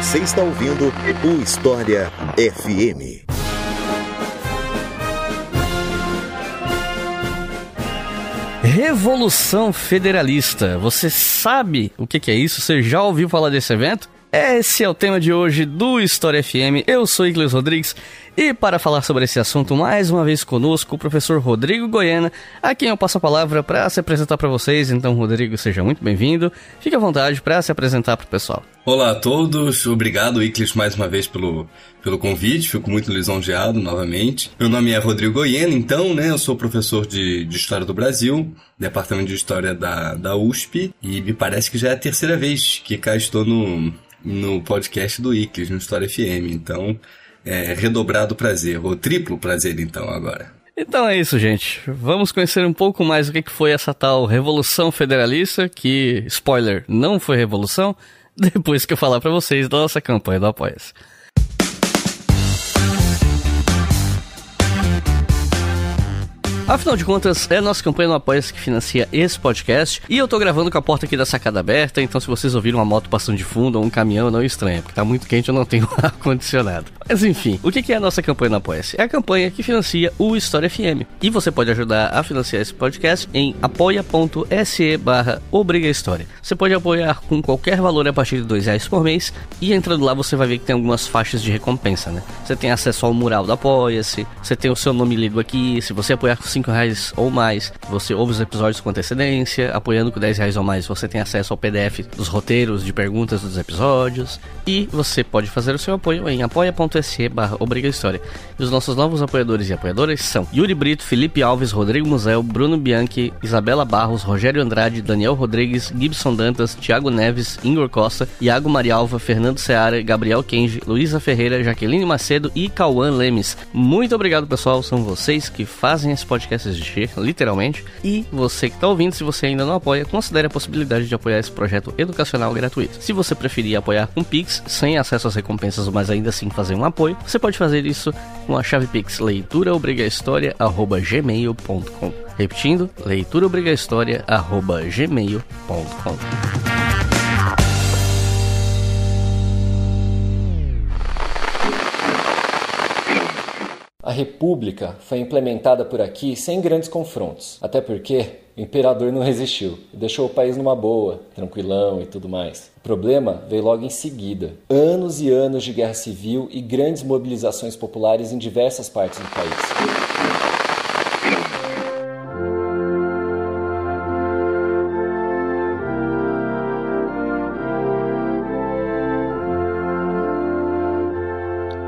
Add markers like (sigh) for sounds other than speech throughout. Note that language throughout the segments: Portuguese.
Você está ouvindo o História FM. Revolução Federalista. Você sabe o que é isso? Você já ouviu falar desse evento? Esse é o tema de hoje do História FM. Eu sou Igles Rodrigues e para falar sobre esse assunto mais uma vez conosco, o professor Rodrigo Goiana, a quem eu passo a palavra para se apresentar para vocês. Então, Rodrigo, seja muito bem-vindo. Fique à vontade para se apresentar para o pessoal. Olá a todos, obrigado Iclis mais uma vez pelo, pelo convite, fico muito lisonjeado novamente. Meu nome é Rodrigo Goiena, então, né, eu sou professor de, de História do Brasil, Departamento de História da, da USP, e me parece que já é a terceira vez que cá estou no, no podcast do Iclis, no História FM. Então, é redobrado prazer, ou triplo prazer então agora. Então é isso, gente. Vamos conhecer um pouco mais o que foi essa tal Revolução Federalista, que, spoiler, não foi revolução, (laughs) depois que eu falar para vocês da nossa campanha do Apoia-se. Afinal de contas, é a nossa campanha no Apoia-se que financia esse podcast. E eu tô gravando com a porta aqui da sacada aberta, então se vocês ouviram uma moto passando de fundo ou um caminhão, não estranha, porque tá muito quente eu não tenho (laughs) ar-condicionado. Mas enfim, o que é a nossa campanha no Apoia-se? É a campanha que financia o História FM. E você pode ajudar a financiar esse podcast em apoia.se barra História. Você pode apoiar com qualquer valor a partir de dois reais por mês. E entrando lá você vai ver que tem algumas faixas de recompensa, né? Você tem acesso ao mural do Apoia-se, você tem o seu nome lido aqui. Se você apoiar com 5 reais ou mais, você ouve os episódios com antecedência. Apoiando com 10 reais ou mais, você tem acesso ao PDF dos roteiros de perguntas dos episódios. E você pode fazer o seu apoio em apoia.se barra História. E os nossos novos apoiadores e apoiadoras são Yuri Brito, Felipe Alves, Rodrigo Musel, Bruno Bianchi, Isabela Barros, Rogério Andrade, Daniel Rodrigues, Gibson Dantas, Thiago Neves, Ingor Costa, Iago Marialva, Fernando Seara, Gabriel Kenji, Luísa Ferreira, Jaqueline Macedo e Cauã Lemes. Muito obrigado, pessoal. São vocês que fazem esse podcast existir, literalmente. E você que está ouvindo, se você ainda não apoia, considere a possibilidade de apoiar esse projeto educacional gratuito. Se você preferir apoiar com Pix, sem acesso às recompensas, mas ainda assim fazer um apoio, você pode fazer isso com a chave Pix leituraobrigahistoria@gmail.com. Repetindo, leituraobrigahistoria@gmail.com. A República foi implementada por aqui sem grandes confrontos, até porque o imperador não resistiu e deixou o país numa boa, tranquilão e tudo mais. O problema veio logo em seguida: anos e anos de guerra civil e grandes mobilizações populares em diversas partes do país.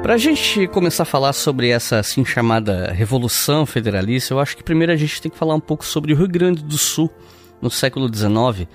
Para a gente começar a falar sobre essa assim chamada Revolução Federalista, eu acho que primeiro a gente tem que falar um pouco sobre o Rio Grande do Sul no século XIX,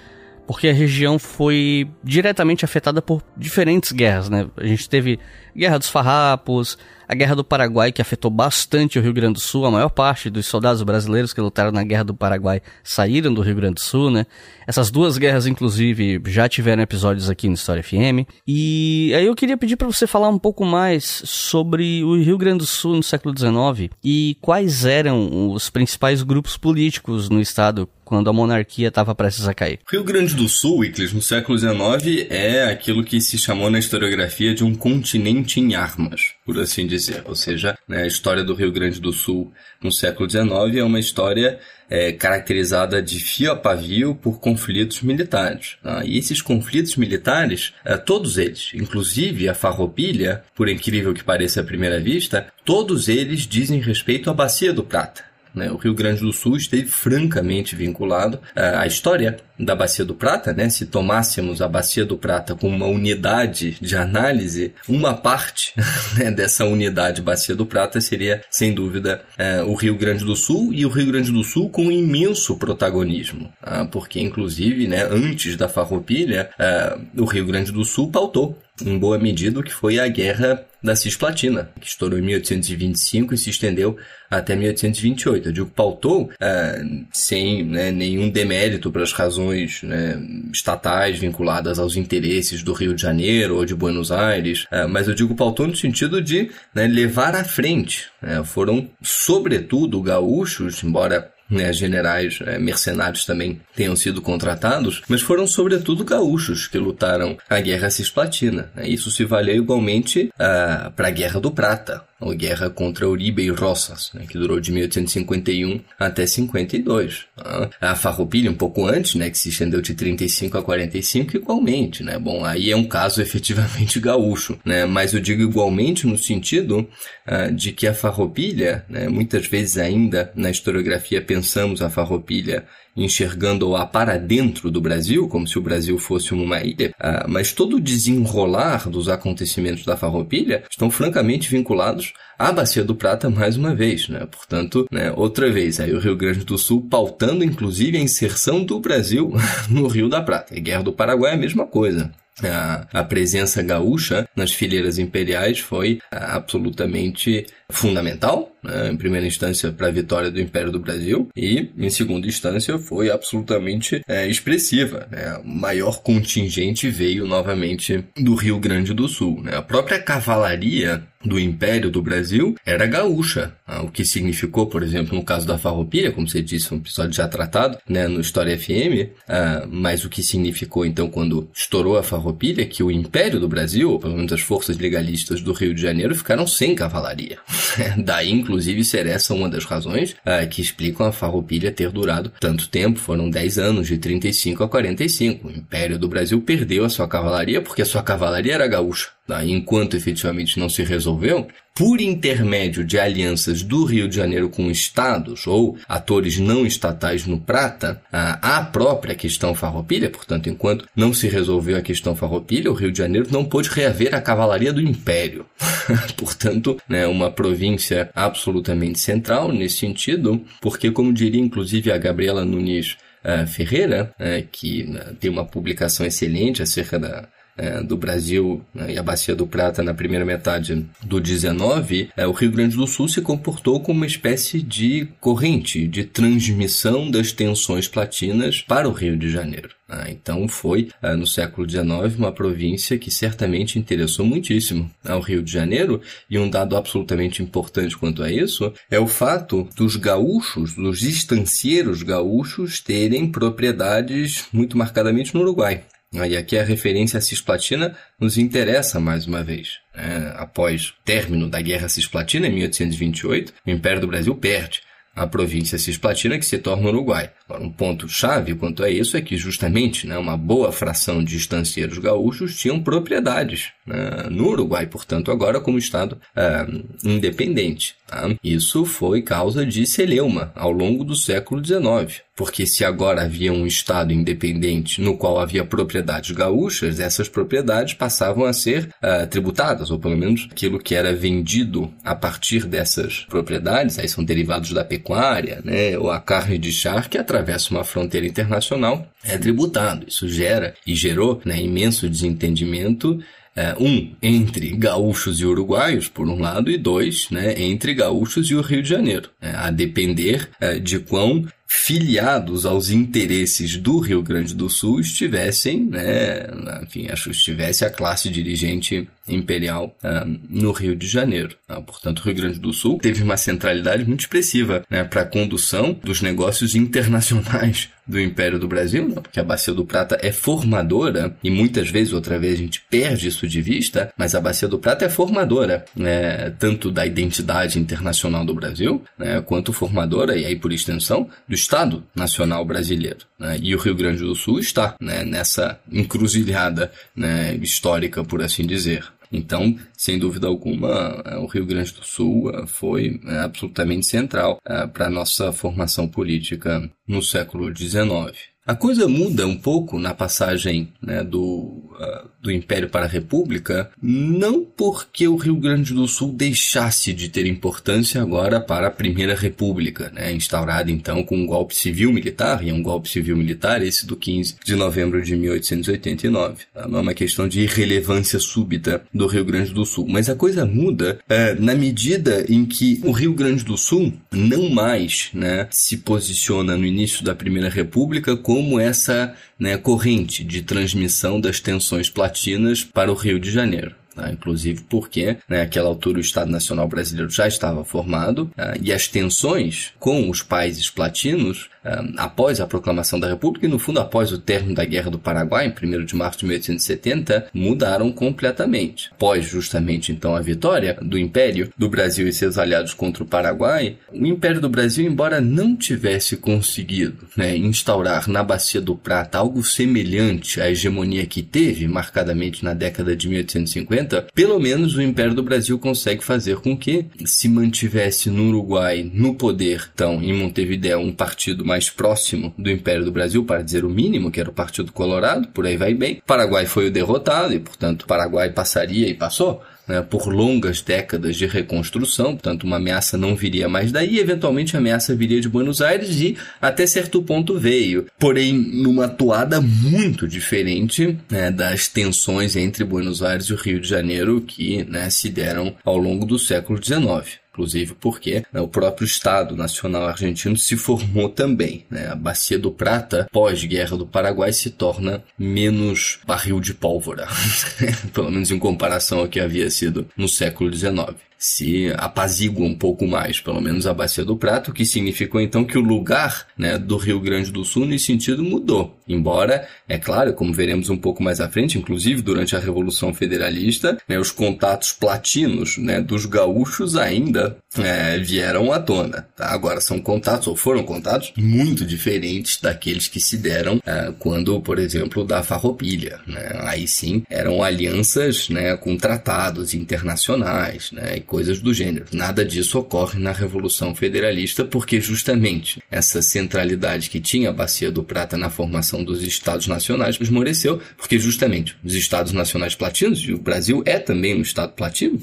porque a região foi diretamente afetada por diferentes guerras, né? A gente teve Guerra dos Farrapos, a Guerra do Paraguai, que afetou bastante o Rio Grande do Sul. A maior parte dos soldados brasileiros que lutaram na Guerra do Paraguai saíram do Rio Grande do Sul, né? Essas duas guerras, inclusive, já tiveram episódios aqui no História FM. E aí eu queria pedir para você falar um pouco mais sobre o Rio Grande do Sul no século XIX e quais eram os principais grupos políticos no estado quando a monarquia estava prestes a cair. Rio Grande do Sul, Iclis, no século XIX, é aquilo que se chamou na historiografia de um continente em armas, por assim dizer. Ou seja, né, a história do Rio Grande do Sul no século XIX é uma história é, caracterizada de fio a pavio por conflitos militares. Tá? E esses conflitos militares, é, todos eles, inclusive a farroupilha, por incrível que pareça à primeira vista, todos eles dizem respeito à Bacia do Prata. Né? O Rio Grande do Sul esteve francamente vinculado à história da Bacia do Prata, né? Se tomássemos a Bacia do Prata como uma unidade de análise, uma parte (laughs) né, dessa unidade Bacia do Prata seria, sem dúvida, é, o Rio Grande do Sul e o Rio Grande do Sul com um imenso protagonismo, tá? porque inclusive, né, antes da Farroupilha, é, o Rio Grande do Sul pautou em boa medida o que foi a Guerra da Cisplatina, que estourou em 1825 e se estendeu até 1828. Eu digo pautou é, sem né, nenhum demérito para as razões né, estatais vinculadas aos interesses do Rio de Janeiro ou de Buenos Aires, é, mas eu digo pautou no sentido de né, levar à frente. É, foram, sobretudo, gaúchos, embora né, generais é, mercenários também tenham sido contratados, mas foram sobretudo gaúchos que lutaram a Guerra Cisplatina. Né? Isso se valeu igualmente uh, para a Guerra do Prata, ou guerra contra Uribe e Rosas, né, que durou de 1851 até 52. Tá? A Farroupilha, um pouco antes, né, que se estendeu de 35 a 45, igualmente. Né? Bom, aí é um caso (laughs) efetivamente gaúcho, né? mas eu digo igualmente no sentido uh, de que a Farroupilha, né, muitas vezes ainda na historiografia pensamos a Farroupilha enxergando-a para dentro do Brasil, como se o Brasil fosse uma ilha, ah, mas todo o desenrolar dos acontecimentos da Farroupilha estão francamente vinculados à Bacia do Prata mais uma vez, né? Portanto, né, outra vez, aí o Rio Grande do Sul pautando inclusive a inserção do Brasil (laughs) no Rio da Prata. A Guerra do Paraguai é a mesma coisa. A, a, presença gaúcha nas fileiras imperiais foi ah, absolutamente fundamental, em primeira instância para a vitória do Império do Brasil e em segunda instância foi absolutamente é, expressiva. Né, o maior contingente veio novamente do Rio Grande do Sul. Né, a própria cavalaria do Império do Brasil era gaúcha, né, o que significou, por exemplo, no caso da Farroupilha, como você disse, um episódio já tratado né, no História FM, uh, mas o que significou então quando estourou a Farroupilha que o Império do Brasil, ou pelo menos as forças legalistas do Rio de Janeiro, ficaram sem cavalaria. (laughs) Daí, inclusive, ser essa uma das razões uh, que explicam a Farroupilha ter durado tanto tempo, foram 10 anos, de 35 a 45. O Império do Brasil perdeu a sua cavalaria porque a sua cavalaria era gaúcha. Enquanto efetivamente não se resolveu, por intermédio de alianças do Rio de Janeiro com estados ou atores não estatais no Prata, a própria questão farroupilha, portanto, enquanto não se resolveu a questão farroupilha, o Rio de Janeiro não pôde reaver a cavalaria do Império. (laughs) portanto, né, uma província absolutamente central nesse sentido, porque, como diria inclusive a Gabriela Nunes uh, Ferreira, uh, que uh, tem uma publicação excelente acerca da, é, do Brasil né, e a Bacia do Prata na primeira metade do 19, é, o Rio Grande do Sul se comportou como uma espécie de corrente de transmissão das tensões platinas para o Rio de Janeiro. Ah, então foi, ah, no século XIX, uma província que certamente interessou muitíssimo ao Rio de Janeiro, e um dado absolutamente importante quanto a isso é o fato dos gaúchos, dos estancieiros gaúchos, terem propriedades muito marcadamente no Uruguai. E aqui a referência à cisplatina nos interessa mais uma vez. É, após o término da Guerra Cisplatina, em 1828, o Império do Brasil perde a província cisplatina que se torna Uruguai. Agora, um ponto chave quanto a isso é que justamente né, uma boa fração de estancieiros gaúchos tinham propriedades né, no Uruguai, portanto agora como Estado é, independente. Tá? Isso foi causa de celeuma ao longo do século XIX, porque se agora havia um Estado independente no qual havia propriedades gaúchas, essas propriedades passavam a ser uh, tributadas, ou pelo menos aquilo que era vendido a partir dessas propriedades, aí são derivados da pecuária, né, ou a carne de charque, que atravessa uma fronteira internacional, é tributado. Isso gera e gerou né, imenso desentendimento é, um, entre gaúchos e uruguaios, por um lado, e dois, né, entre gaúchos e o Rio de Janeiro, é, a depender é, de quão filiados aos interesses do Rio Grande do Sul estivessem, né, enfim, acho estivesse a classe dirigente imperial uh, no Rio de Janeiro. Uh, portanto, o Rio Grande do Sul teve uma centralidade muito expressiva né, para a condução dos negócios internacionais do Império do Brasil, né, porque a Bacia do Prata é formadora, e muitas vezes, outra vez, a gente perde isso de vista, mas a Bacia do Prata é formadora, né, tanto da identidade internacional do Brasil, né, quanto formadora, e aí por extensão, do Estado Nacional Brasileiro. Né? E o Rio Grande do Sul está né, nessa encruzilhada né, histórica, por assim dizer. Então, sem dúvida alguma, o Rio Grande do Sul eh, foi eh, absolutamente central para a nossa formação política no século XIX. A coisa muda um pouco na passagem né, do, uh, do Império para a República, não porque o Rio Grande do Sul deixasse de ter importância agora para a Primeira República, né, instaurada então com um golpe civil-militar, e é um golpe civil-militar esse do 15 de novembro de 1889. Tá? Não é uma questão de irrelevância súbita do Rio Grande do Sul, mas a coisa muda uh, na medida em que o Rio Grande do Sul não mais né, se posiciona no início da Primeira República como como essa né, corrente de transmissão das tensões platinas para o Rio de Janeiro. né? inclusive porque, né, naquela altura, o Estado Nacional Brasileiro já estava formado uh, e as tensões com os países platinos após a proclamação da República e, no fundo, após o término da Guerra do Paraguai, em 1 de março de 1870, mudaram completamente. Após, justamente, então, a vitória do Império do Brasil e seus aliados contra o Paraguai, o Império do Brasil, embora não tivesse conseguido né, instaurar na Bacia do Prata algo semelhante à hegemonia que teve, marcadamente na década de 1850, pelo menos o Império do Brasil consegue fazer com que se mantivesse no Uruguai, no poder, então, em Montevideo, um partido mais mais próximo do Império do Brasil, para dizer o mínimo, que era o Partido Colorado, por aí vai bem. Paraguai foi o derrotado e, portanto, Paraguai passaria e passou né, por longas décadas de reconstrução, portanto, uma ameaça não viria mais daí, eventualmente a ameaça viria de Buenos Aires e até certo ponto veio, porém numa toada muito diferente né, das tensões entre Buenos Aires e o Rio de Janeiro que né, se deram ao longo do século XIX inclusive porque né, o próprio Estado Nacional Argentino se formou também. Né? A Bacia do Prata, pós-Guerra do Paraguai, se torna menos barril de pólvora, (laughs) pelo menos em comparação ao que havia sido no século XIX se apazigua um pouco mais, pelo menos a Bacia do Prato, que significou então que o lugar né, do Rio Grande do Sul nesse sentido mudou. Embora, é claro, como veremos um pouco mais à frente, inclusive durante a Revolução Federalista, né, os contatos platinos né, dos gaúchos ainda é, vieram à tona. Tá? Agora são contatos, ou foram contatos, muito diferentes daqueles que se deram é, quando, por exemplo, da Farroupilha. Né? Aí sim, eram alianças né, com tratados internacionais, né, coisas do gênero. Nada disso ocorre na Revolução Federalista, porque justamente essa centralidade que tinha a Bacia do Prata na formação dos Estados Nacionais esmoreceu, porque justamente os Estados Nacionais platinos, e o Brasil é também um Estado platino,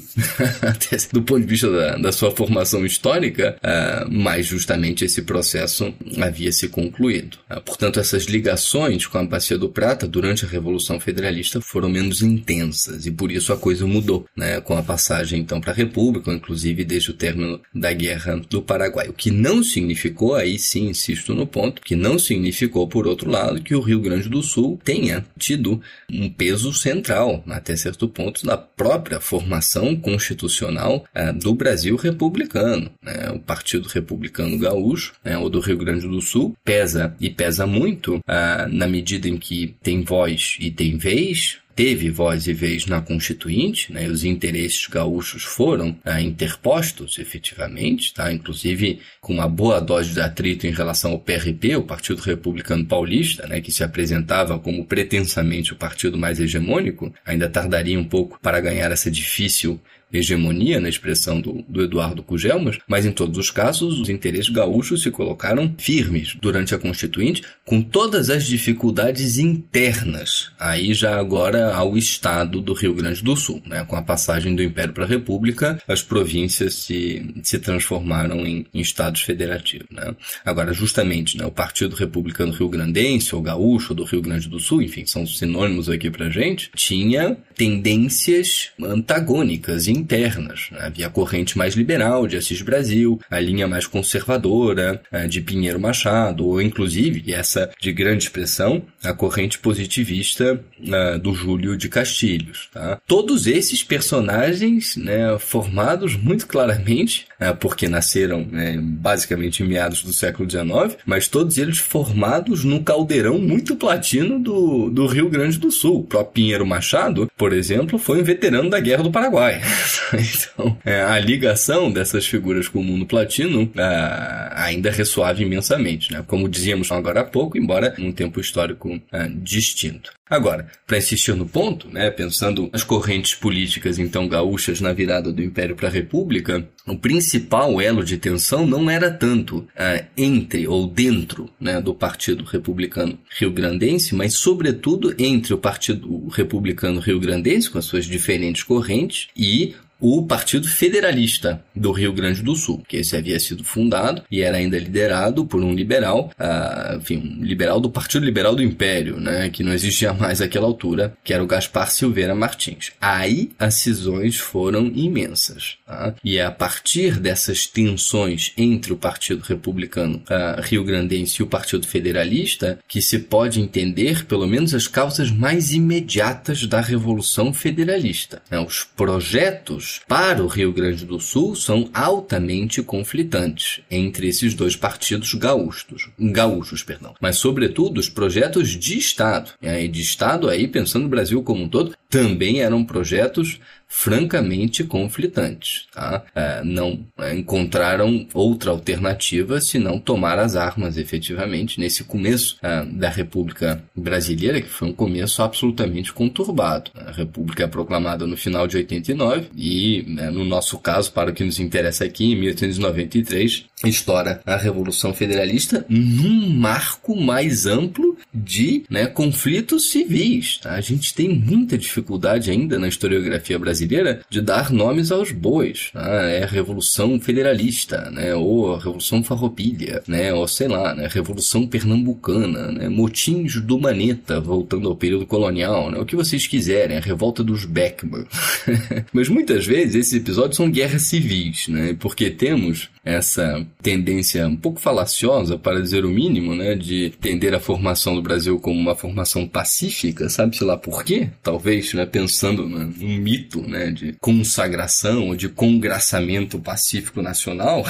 (laughs) do ponto de vista da, da sua formação histórica, uh, mas justamente esse processo havia se concluído. Uh, portanto, essas ligações com a Bacia do Prata durante a Revolução Federalista foram menos intensas, e por isso a coisa mudou, né, com a passagem então para a República, inclusive desde o término da Guerra do Paraguai. O que não significou, aí sim insisto no ponto, que não significou, por outro lado, que o Rio Grande do Sul tenha tido um peso central, até certo ponto, na própria formação constitucional uh, do Brasil republicano. Né? O Partido Republicano Gaúcho, né, ou do Rio Grande do Sul, pesa e pesa muito uh, na medida em que tem voz e tem vez, teve voz e vez na Constituinte, né, os interesses gaúchos foram ah, interpostos efetivamente, tá, inclusive com uma boa dose de atrito em relação ao PRP, o Partido Republicano Paulista, né, que se apresentava como pretensamente o partido mais hegemônico, ainda tardaria um pouco para ganhar essa difícil hegemonia na expressão do, do Eduardo Cugelmas, mas em todos os casos os interesses gaúchos se colocaram firmes durante a Constituinte, com todas as dificuldades internas, aí já agora ao Estado do Rio Grande do Sul. Né? Com a passagem do Império para a República, as províncias se, se transformaram em, em Estados federativos. Né? Agora, justamente, né, o Partido Republicano Rio Grandense, ou Gaúcho, do Rio Grande do Sul, enfim, são sinônimos aqui pra gente, tinha tendências antagônicas, internas. Né? Havia a corrente mais liberal de Assis Brasil, a linha mais conservadora de Pinheiro Machado, ou inclusive, essa de grande expressão, a corrente positivista uh, do Júlio de Castilhos. Tá? Todos esses personagens né, formados muito claramente, porque nasceram né, basicamente em meados do século XIX, mas todos eles formados num caldeirão muito platino do, do Rio Grande do Sul. O próprio Pinheiro Machado, por exemplo, foi um veterano da Guerra do Paraguai. (laughs) então, é, a ligação dessas figuras com o mundo platino é, ainda ressoava imensamente, né? como dizíamos agora há pouco, embora num tempo histórico é, distinto. Agora, para insistir no ponto, né, pensando nas correntes políticas então gaúchas na virada do Império para a República, o principal elo de tensão não era tanto uh, entre ou dentro né, do Partido Republicano Rio-Grandense, mas sobretudo entre o Partido Republicano Rio-Grandense, com as suas diferentes correntes, e o Partido Federalista do Rio Grande do Sul, que esse havia sido fundado e era ainda liderado por um liberal, uh, enfim, um liberal do Partido Liberal do Império, né, que não existia mais àquela altura, que era o Gaspar Silveira Martins. Aí as cisões foram imensas. Tá? E é a partir dessas tensões entre o Partido Republicano uh, Rio-Grandense e o Partido Federalista que se pode entender pelo menos as causas mais imediatas da Revolução Federalista. Né? Os projetos para o Rio Grande do Sul são altamente conflitantes entre esses dois partidos gaúchos, gaúchos, perdão. Mas sobretudo os projetos de Estado, e de Estado aí pensando no Brasil como um todo, também eram projetos francamente conflitantes. Tá? É, não é, encontraram outra alternativa senão tomar as armas efetivamente nesse começo é, da República Brasileira, que foi um começo absolutamente conturbado. A República é proclamada no final de 89 e, né, no nosso caso, para o que nos interessa aqui, em 1893, estoura a Revolução Federalista num marco mais amplo de né, conflitos civis. Tá? A gente tem muita dificuldade ainda na historiografia brasileira de dar nomes aos bois. Tá? É Revolução Federalista, né? ou Revolução Farroupilha, né? ou sei lá, né? Revolução Pernambucana, né? motins do Maneta, voltando ao período colonial, né? o que vocês quiserem, a revolta dos Beckman. (laughs) Mas muitas vezes esses episódios são guerras civis, né? porque temos essa tendência um pouco falaciosa, para dizer o mínimo, né, de entender a formação do Brasil como uma formação pacífica, sabe-se lá por quê? Talvez, né, pensando num mito, né, de consagração ou de congraçamento pacífico nacional.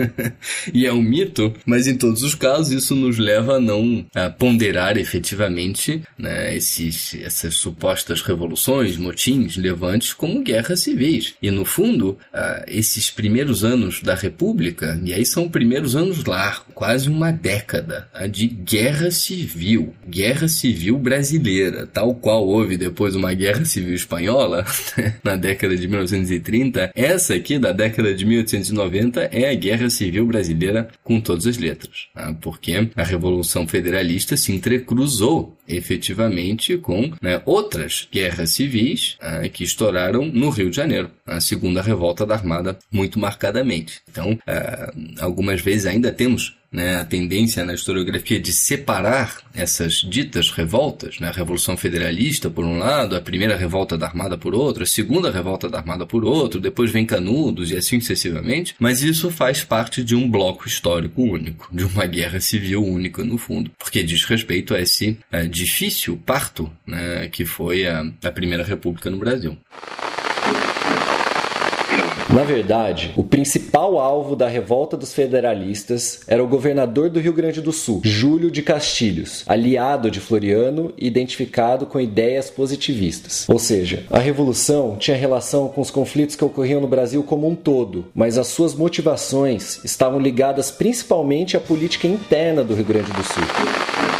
(laughs) e é um mito, mas em todos os casos isso nos leva a não a ponderar efetivamente, né, esses, essas supostas revoluções, motins, levantes como guerras civis. E no fundo, uh, esses primeiros anos da República e aí são primeiros anos largos, quase uma década, a de guerra civil, guerra civil brasileira, tal qual houve depois uma guerra civil espanhola, (laughs) (laughs) na década de 1930, essa aqui da década de 1890 é a guerra civil brasileira com todas as letras, tá? porque a Revolução Federalista se entrecruzou efetivamente com né, outras guerras civis ah, que estouraram no Rio de Janeiro, a segunda revolta da Armada muito marcadamente. Então, ah, algumas vezes ainda temos né, a tendência na historiografia de separar essas ditas revoltas, né, a Revolução Federalista por um lado, a primeira revolta da Armada por outro, a segunda revolta da Armada por outro, depois vem Canudos e assim sucessivamente, mas isso faz parte de um bloco histórico único, de uma guerra civil única no fundo, porque diz respeito a esse é, difícil parto né, que foi a, a Primeira República no Brasil. Na verdade, o principal alvo da revolta dos federalistas era o governador do Rio Grande do Sul, Júlio de Castilhos, aliado de Floriano e identificado com ideias positivistas. Ou seja, a revolução tinha relação com os conflitos que ocorriam no Brasil como um todo, mas as suas motivações estavam ligadas principalmente à política interna do Rio Grande do Sul.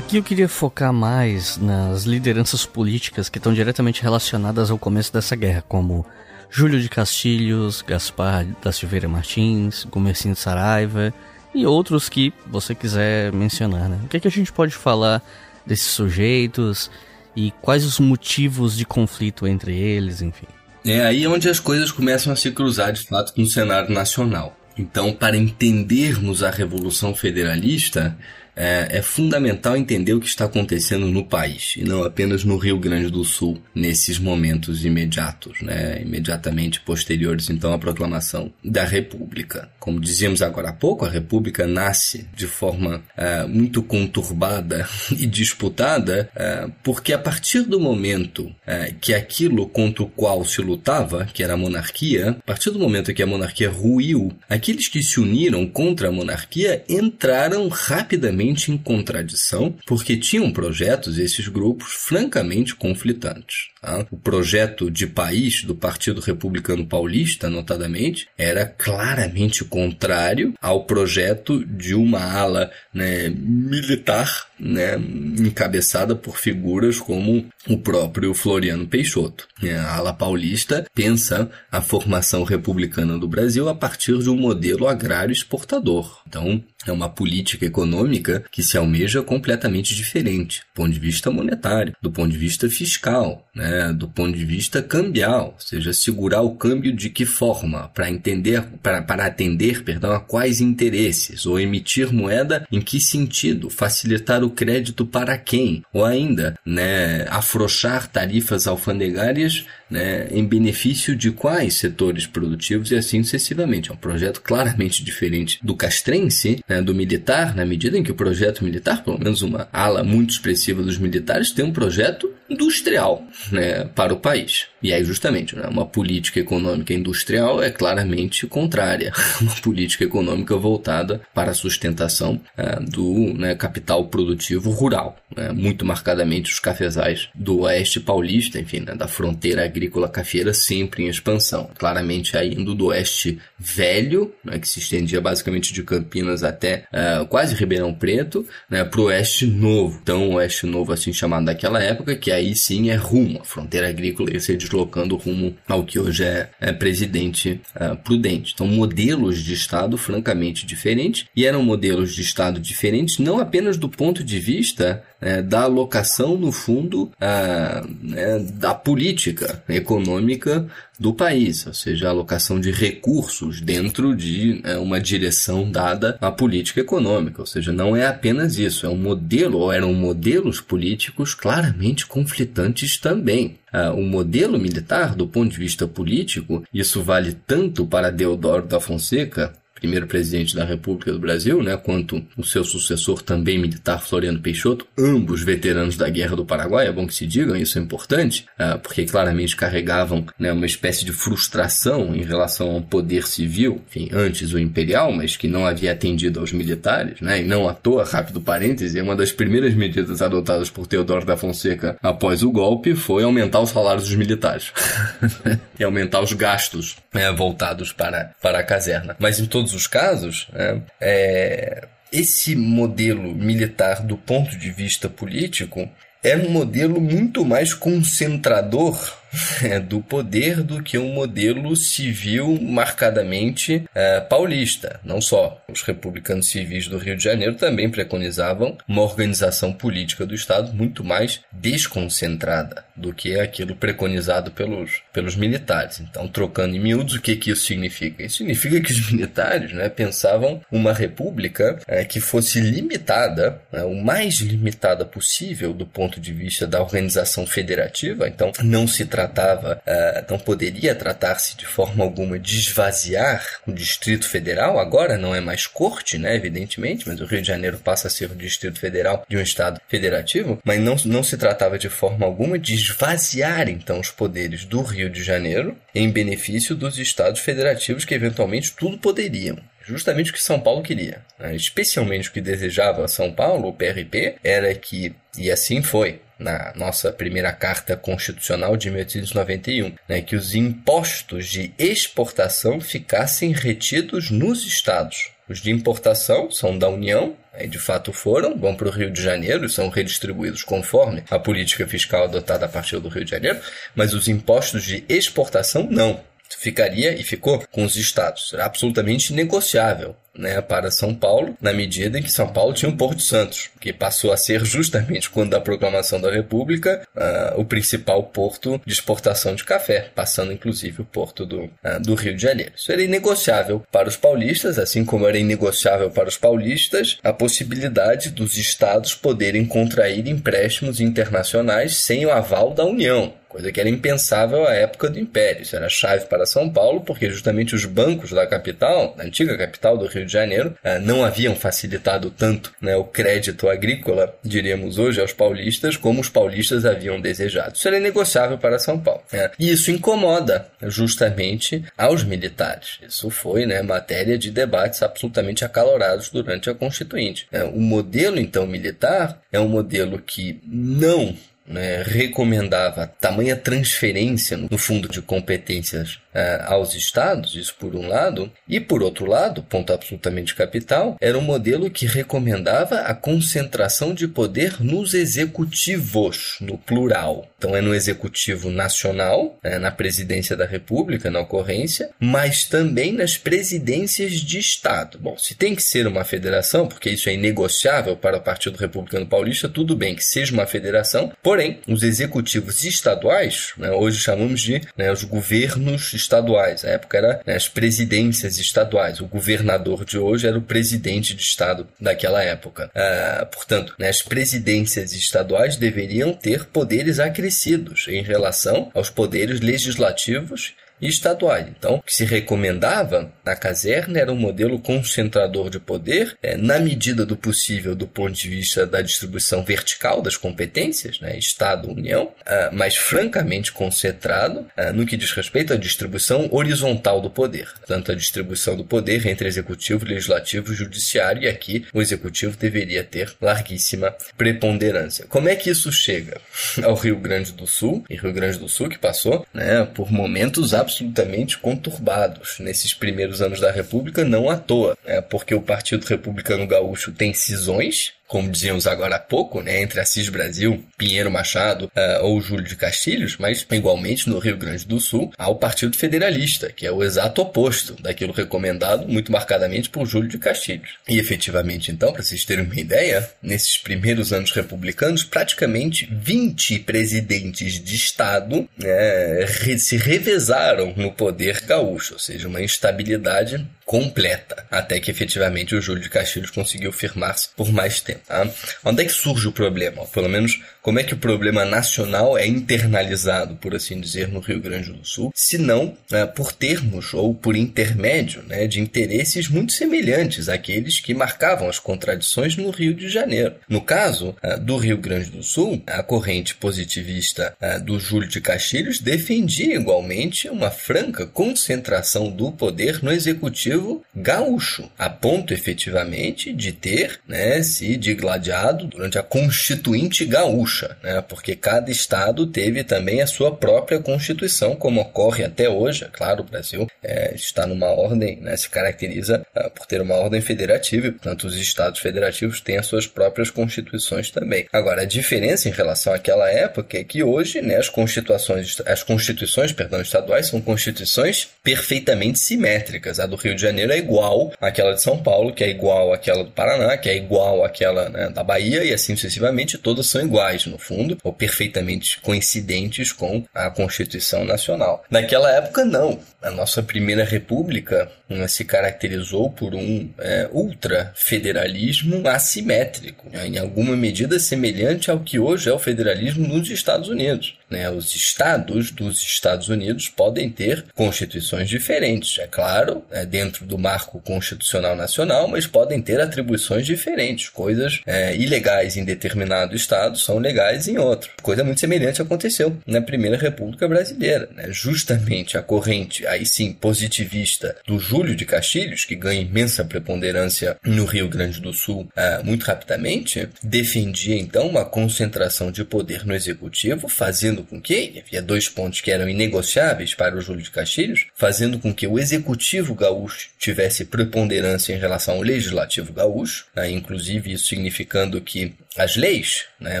Aqui eu queria focar mais nas lideranças políticas que estão diretamente relacionadas ao começo dessa guerra, como Júlio de Castilhos, Gaspar da Silveira Martins, Gomercinho Saraiva e outros que você quiser mencionar. Né? O que, é que a gente pode falar desses sujeitos e quais os motivos de conflito entre eles, enfim? É aí onde as coisas começam a se cruzar de fato com o cenário nacional. Então, para entendermos a Revolução Federalista, é, é, fundamental entender o que está acontecendo no país e não apenas no Rio Grande do Sul nesses momentos imediatos, né, imediatamente posteriores então à proclamação da República. Como dizíamos agora há pouco, a República nasce de forma é, muito conturbada (laughs) e disputada é, porque a partir do momento é, que aquilo contra o qual se lutava, que era a monarquia, a partir do momento que a monarquia ruiu, aqueles que se uniram contra a monarquia entraram rapidamente em contradição, porque tinham projetos, esses grupos, francamente conflitantes. Tá? O projeto de país do Partido Republicano Paulista, notadamente, era claramente contrário ao projeto de uma ala né, militar né, encabeçada por figuras como o próprio Floriano Peixoto. A ala paulista pensa a formação republicana do Brasil a partir de um modelo agrário exportador. Então, é uma política econômica que se almeja completamente diferente, do ponto de vista monetário, do ponto de vista fiscal, né, do ponto de vista cambial, ou seja, segurar o câmbio de que forma, para entender, para atender, perdão, a quais interesses, ou emitir moeda? Em que sentido, facilitar o crédito para quem, ou ainda, né, afrouxar tarifas alfandegárias né, em benefício de quais setores produtivos e assim sucessivamente. É um projeto claramente diferente do castrense, né, do militar, na medida em que o projeto militar, pelo menos uma ala muito expressiva dos militares, tem um projeto industrial né, para o país. E aí, justamente, né, uma política econômica industrial é claramente contrária. (laughs) Uma política econômica voltada para a sustentação é, do né, capital produtivo rural. Né, muito marcadamente os cafezais do oeste paulista, enfim, né, da fronteira agrícola cafeira sempre em expansão. Claramente aí indo do oeste velho, né, que se estendia basicamente de Campinas até é, quase Ribeirão Preto, né, para o oeste novo. Então, o oeste novo, assim chamado daquela época, que aí sim é rumo. A fronteira agrícola ia se deslocando rumo ao que hoje é, é presidente é, prudente. Então, modelos de Estado francamente diferentes, e eram modelos de Estado diferentes não apenas do ponto de vista é, da alocação no fundo é, né, da política econômica do país, ou seja, a alocação de recursos dentro de é, uma direção dada à política econômica, ou seja, não é apenas isso, é um modelo, ou eram modelos políticos claramente conflitantes também. Uh, o modelo militar, do ponto de vista político, isso vale tanto para Deodoro da Fonseca, primeiro presidente da República do Brasil, né, quanto o seu sucessor também militar Floriano Peixoto, ambos veteranos da Guerra do Paraguai, é bom que se digam, isso é importante, uh, porque claramente carregavam né, uma espécie de frustração em relação ao poder civil, enfim, antes o imperial, mas que não havia atendido aos militares, né, e não à toa, rápido parêntese, uma das primeiras medidas adotadas por Teodoro da Fonseca após o golpe foi aumentar os salários dos militares (laughs) e aumentar os gastos né, voltados para, para a caserna. Mas em todo todos os casos, né, é, esse modelo militar, do ponto de vista político, é um modelo muito mais concentrador (laughs) do poder do que um modelo civil marcadamente é, paulista. Não só. Os republicanos civis do Rio de Janeiro também preconizavam uma organização política do Estado muito mais desconcentrada do que aquilo preconizado pelos, pelos militares. Então, trocando em miúdos, o que, que isso significa? Isso significa que os (laughs) militares né, pensavam uma república é, que fosse limitada, né, o mais limitada possível do ponto de vista da organização federativa. Então, não se tratava, uh, não poderia tratar-se de forma alguma de esvaziar o Distrito Federal. Agora não é mais corte, né, evidentemente, mas o Rio de Janeiro passa a ser o Distrito Federal de um Estado federativo, mas não, não se tratava de forma alguma de esvaziar então os poderes do Rio de Janeiro em benefício dos Estados federativos que eventualmente tudo poderiam justamente o que São Paulo queria. Né? Especialmente o que desejava São Paulo, o PRP, era que, e assim foi, na nossa primeira carta constitucional de 1891, né, que os impostos de exportação ficassem retidos nos estados. Os de importação são da União, e de fato foram, vão para o Rio de Janeiro e são redistribuídos conforme a política fiscal adotada a partir do Rio de Janeiro, mas os impostos de exportação não ficaria e ficou com os estados. Absolutamente negociável né, para São Paulo, na medida em que São Paulo tinha um Porto Santos, que passou a ser justamente quando da proclamação da República uh, o principal porto de exportação de café, passando inclusive o porto do, uh, do Rio de Janeiro. Isso era inegociável para os paulistas, assim como era inegociável para os paulistas a possibilidade dos estados poderem contrair empréstimos internacionais sem o aval da União coisa que era impensável à época do Império. Isso era chave para São Paulo, porque justamente os bancos da capital, da antiga capital do Rio de Janeiro, eh, não haviam facilitado tanto né, o crédito agrícola, diríamos hoje, aos paulistas, como os paulistas haviam desejado. Isso era negociável para São Paulo. Né? E isso incomoda justamente aos militares. Isso foi né, matéria de debates absolutamente acalorados durante a Constituinte. É, o modelo, então, militar é um modelo que não né, recomendava tamanha transferência no fundo de competências uh, aos estados, isso por um lado, e por outro lado, ponto absolutamente capital, era um modelo que recomendava a concentração de poder nos executivos, no plural. Então é no executivo nacional, né, na presidência da República, na ocorrência, mas também nas presidências de estado. Bom, se tem que ser uma federação, porque isso é inegociável para o Partido Republicano Paulista, tudo bem que seja uma federação, porém, os executivos estaduais, né, hoje chamamos de né, os governos estaduais. Na época era né, as presidências estaduais. O governador de hoje era o presidente de estado daquela época. Ah, portanto, né, as presidências estaduais deveriam ter poderes acrescidos em relação aos poderes legislativos e estaduais. Então, o que se recomendava na caserna era um modelo concentrador de poder, é, na medida do possível do ponto de vista da distribuição vertical das competências, né, Estado-União, uh, mas francamente concentrado uh, no que diz respeito à distribuição horizontal do poder, tanto a distribuição do poder entre executivo, legislativo e judiciário, e aqui o executivo deveria ter larguíssima preponderância. Como é que isso chega (laughs) ao Rio Grande do Sul, e Rio Grande do Sul que passou né, por momentos absolutamente conturbados nesses primeiros anos da República, não à toa, né? porque o Partido Republicano Gaúcho tem cisões como dizíamos agora há pouco, né, entre Assis Brasil, Pinheiro Machado uh, ou Júlio de Castilhos, mas igualmente no Rio Grande do Sul há o Partido Federalista, que é o exato oposto daquilo recomendado muito marcadamente por Júlio de Castilhos. E efetivamente, então, para vocês terem uma ideia, nesses primeiros anos republicanos, praticamente 20 presidentes de Estado né, se revezaram no poder gaúcho, ou seja, uma instabilidade completa, até que efetivamente o Júlio de Castilhos conseguiu firmar-se por mais tempo. Tá? Onde é que surge o problema? Pelo menos como é que o problema nacional é internalizado, por assim dizer, no Rio Grande do Sul, se não é, por termos ou por intermédio né, de interesses muito semelhantes àqueles que marcavam as contradições no Rio de Janeiro. No caso é, do Rio Grande do Sul, a corrente positivista é, do Júlio de Castilhos defendia igualmente uma franca concentração do poder no executivo gaúcho, a ponto efetivamente de ter né, se digladiado durante a Constituinte Gaúcha gaúcha, né? porque cada estado teve também a sua própria constituição, como ocorre até hoje. É claro, o Brasil é, está numa ordem, né? se caracteriza uh, por ter uma ordem federativa, e portanto os estados federativos têm as suas próprias constituições também. Agora, a diferença em relação àquela época é que hoje né, as constituições, as constituições perdão, estaduais são constituições perfeitamente simétricas. A do Rio de Janeiro é igual àquela de São Paulo, que é igual àquela do Paraná, que é igual àquela né, da Bahia, e assim sucessivamente, todas são iguais no fundo, ou perfeitamente coincidentes com a Constituição Nacional. Naquela época, não. A nossa primeira república né, se caracterizou por um é, ultrafederalismo assimétrico, né, em alguma medida semelhante ao que hoje é o federalismo nos Estados Unidos. Né? Os estados dos Estados Unidos podem ter constituições diferentes, é claro, é dentro do marco constitucional nacional, mas podem ter atribuições diferentes. Coisas é, ilegais em determinado estado são legais em outro. Coisa muito semelhante aconteceu na Primeira República Brasileira. Né? Justamente a corrente, aí sim, positivista do Júlio de Castilhos, que ganha imensa preponderância no Rio Grande do Sul é, muito rapidamente, defendia então uma concentração de poder no executivo, fazendo fazendo com que, havia dois pontos que eram inegociáveis para o Júlio de Castilhos, fazendo com que o executivo gaúcho tivesse preponderância em relação ao legislativo gaúcho, né, inclusive isso significando que as leis, né,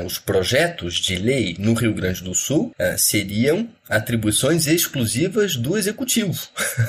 os projetos de lei no Rio Grande do Sul uh, seriam atribuições exclusivas do executivo.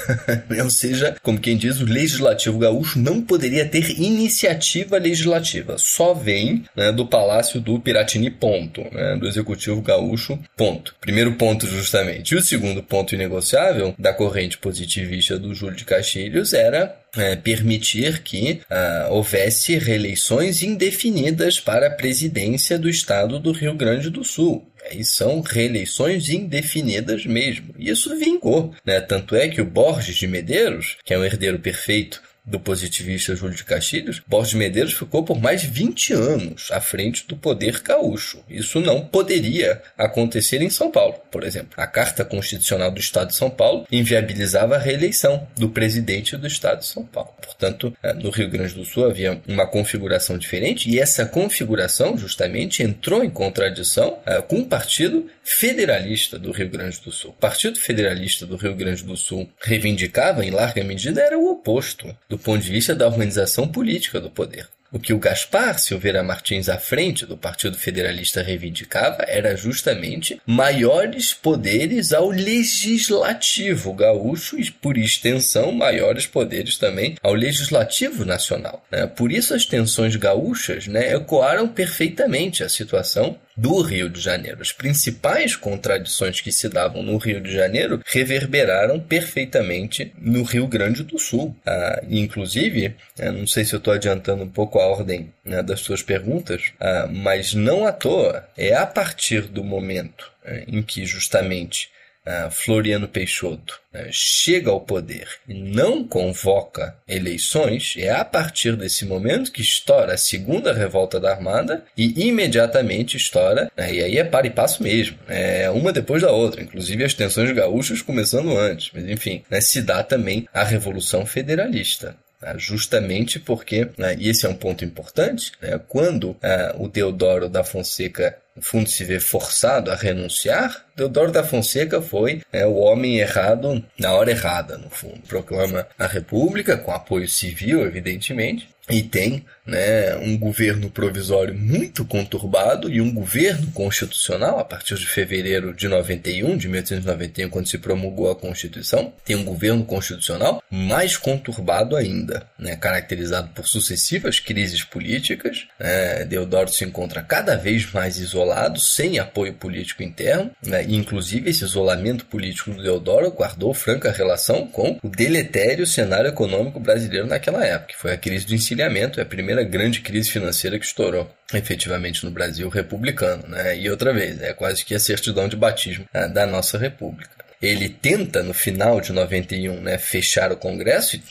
(laughs) Ou seja, como quem diz, o legislativo gaúcho não poderia ter iniciativa legislativa. Só vem né, do Palácio do Piratini, ponto. Né, do executivo gaúcho, ponto. Primeiro ponto, justamente. E o segundo ponto inegociável da corrente positivista do Júlio de Castilhos era é, permitir que uh, houvesse reeleições indefinidas para a presidência do estado do Rio Grande do Sul. E são reeleições indefinidas mesmo. E isso vingou. Né? Tanto é que o Borges de Medeiros, que é um herdeiro perfeito do positivista Júlio de Castilhos, Borges de Medeiros ficou por mais de 20 anos à frente do poder gaúcho. Isso não poderia acontecer em São Paulo, por exemplo. A Carta Constitucional do Estado de São Paulo inviabilizava a reeleição do presidente do Estado de São Paulo. Portanto, eh, no Rio Grande do Sul havia uma configuração diferente e essa configuração justamente entrou em contradição uh, com o Partido Federalista do Rio Grande do Sul. O Partido Federalista do Rio Grande do Sul reivindicava, em larga medida, era o oposto do ponto de vista da organização política do poder. O que o Gaspar Silveira Martins à frente do Partido Federalista reivindicava era justamente maiores poderes ao legislativo gaúcho e, por extensão, maiores poderes também ao legislativo nacional. Né? Por isso as tensões gaúchas né, ecoaram perfeitamente a situação do Rio de Janeiro. As principais contradições que se davam no Rio de Janeiro reverberaram perfeitamente no Rio Grande do Sul. Ah, inclusive, não sei se eu estou adiantando um pouco a ordem né, das suas perguntas, ah, mas não à toa, é a partir do momento eh, em que justamente uh, Floriano Peixoto uh, chega ao poder e não convoca eleições, é a partir desse momento que estoura a segunda revolta da Armada e imediatamente estoura, né, e aí é para e passo mesmo, né, é uma depois da outra, inclusive as tensões gaúchas começando antes, mas enfim, né, se dá também a Revolução Federalista. Né, justamente porque, né, e esse é um ponto importante, né, quando uh, o Deodoro da Fonseca fundo se vê forçado a renunciar, Deodoro da Fonseca foi é, o homem errado na hora errada, no fundo. Proclama a República, com apoio civil, evidentemente, e tem né, um governo provisório muito conturbado e um governo constitucional a partir de fevereiro de 91, de 1891, quando se promulgou a Constituição, tem um governo constitucional mais conturbado ainda, né, caracterizado por sucessivas crises políticas. Né, Deodoro se encontra cada vez mais isolado, sem apoio político interno, né, e inclusive esse isolamento político do Deodoro guardou franca relação com o deletério cenário econômico brasileiro naquela época, que foi a crise do encilhamento, é a primeira grande crise financeira que estourou efetivamente no Brasil republicano, né? E outra vez, é quase que a certidão de batismo né, da nossa república ele tenta no final de 91 né, fechar o Congresso e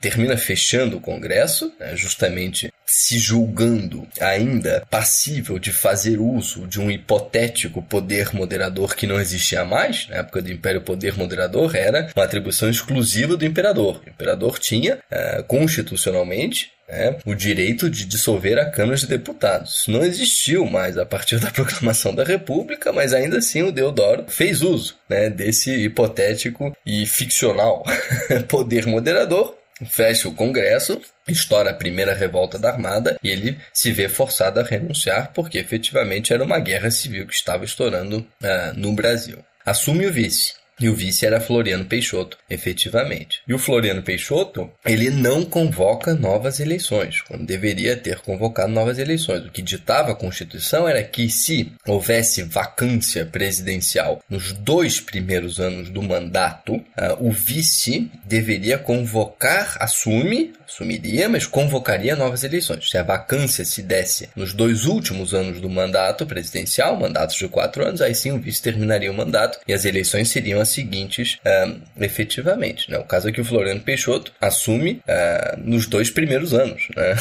termina fechando o Congresso, né, justamente se julgando ainda passível de fazer uso de um hipotético poder moderador que não existia mais. Na época do Império, o poder moderador era uma atribuição exclusiva do imperador. O imperador tinha, uh, constitucionalmente, né, o direito de dissolver a Câmara de Deputados. Não existiu mais a partir da (laughs) proclamação da República, mas ainda assim o Deodoro fez uso né, desse hipotético e ficcional (laughs) poder moderador fecha o Congresso, estoura a primeira revolta da Armada e ele se vê forçado a renunciar porque efetivamente era uma guerra civil que estava estourando uh, no Brasil. Assume o vice. E o vice era Floriano Peixoto, efetivamente. E o Floriano Peixoto, ele não convoca novas eleições, quando deveria ter convocado novas eleições. O que ditava a Constituição era que se houvesse vacância presidencial nos dois primeiros anos do mandato, uh, o vice deveria convocar, assume, assumiria, mas convocaria novas eleições. Se a vacância se desse nos dois últimos anos do mandato presidencial, mandatos de quatro anos, aí sim o vice terminaria o mandato e as eleições seriam as seguintes efetivamente. Né? O caso é que o Floriano Peixoto assume uh, nos dois primeiros anos né?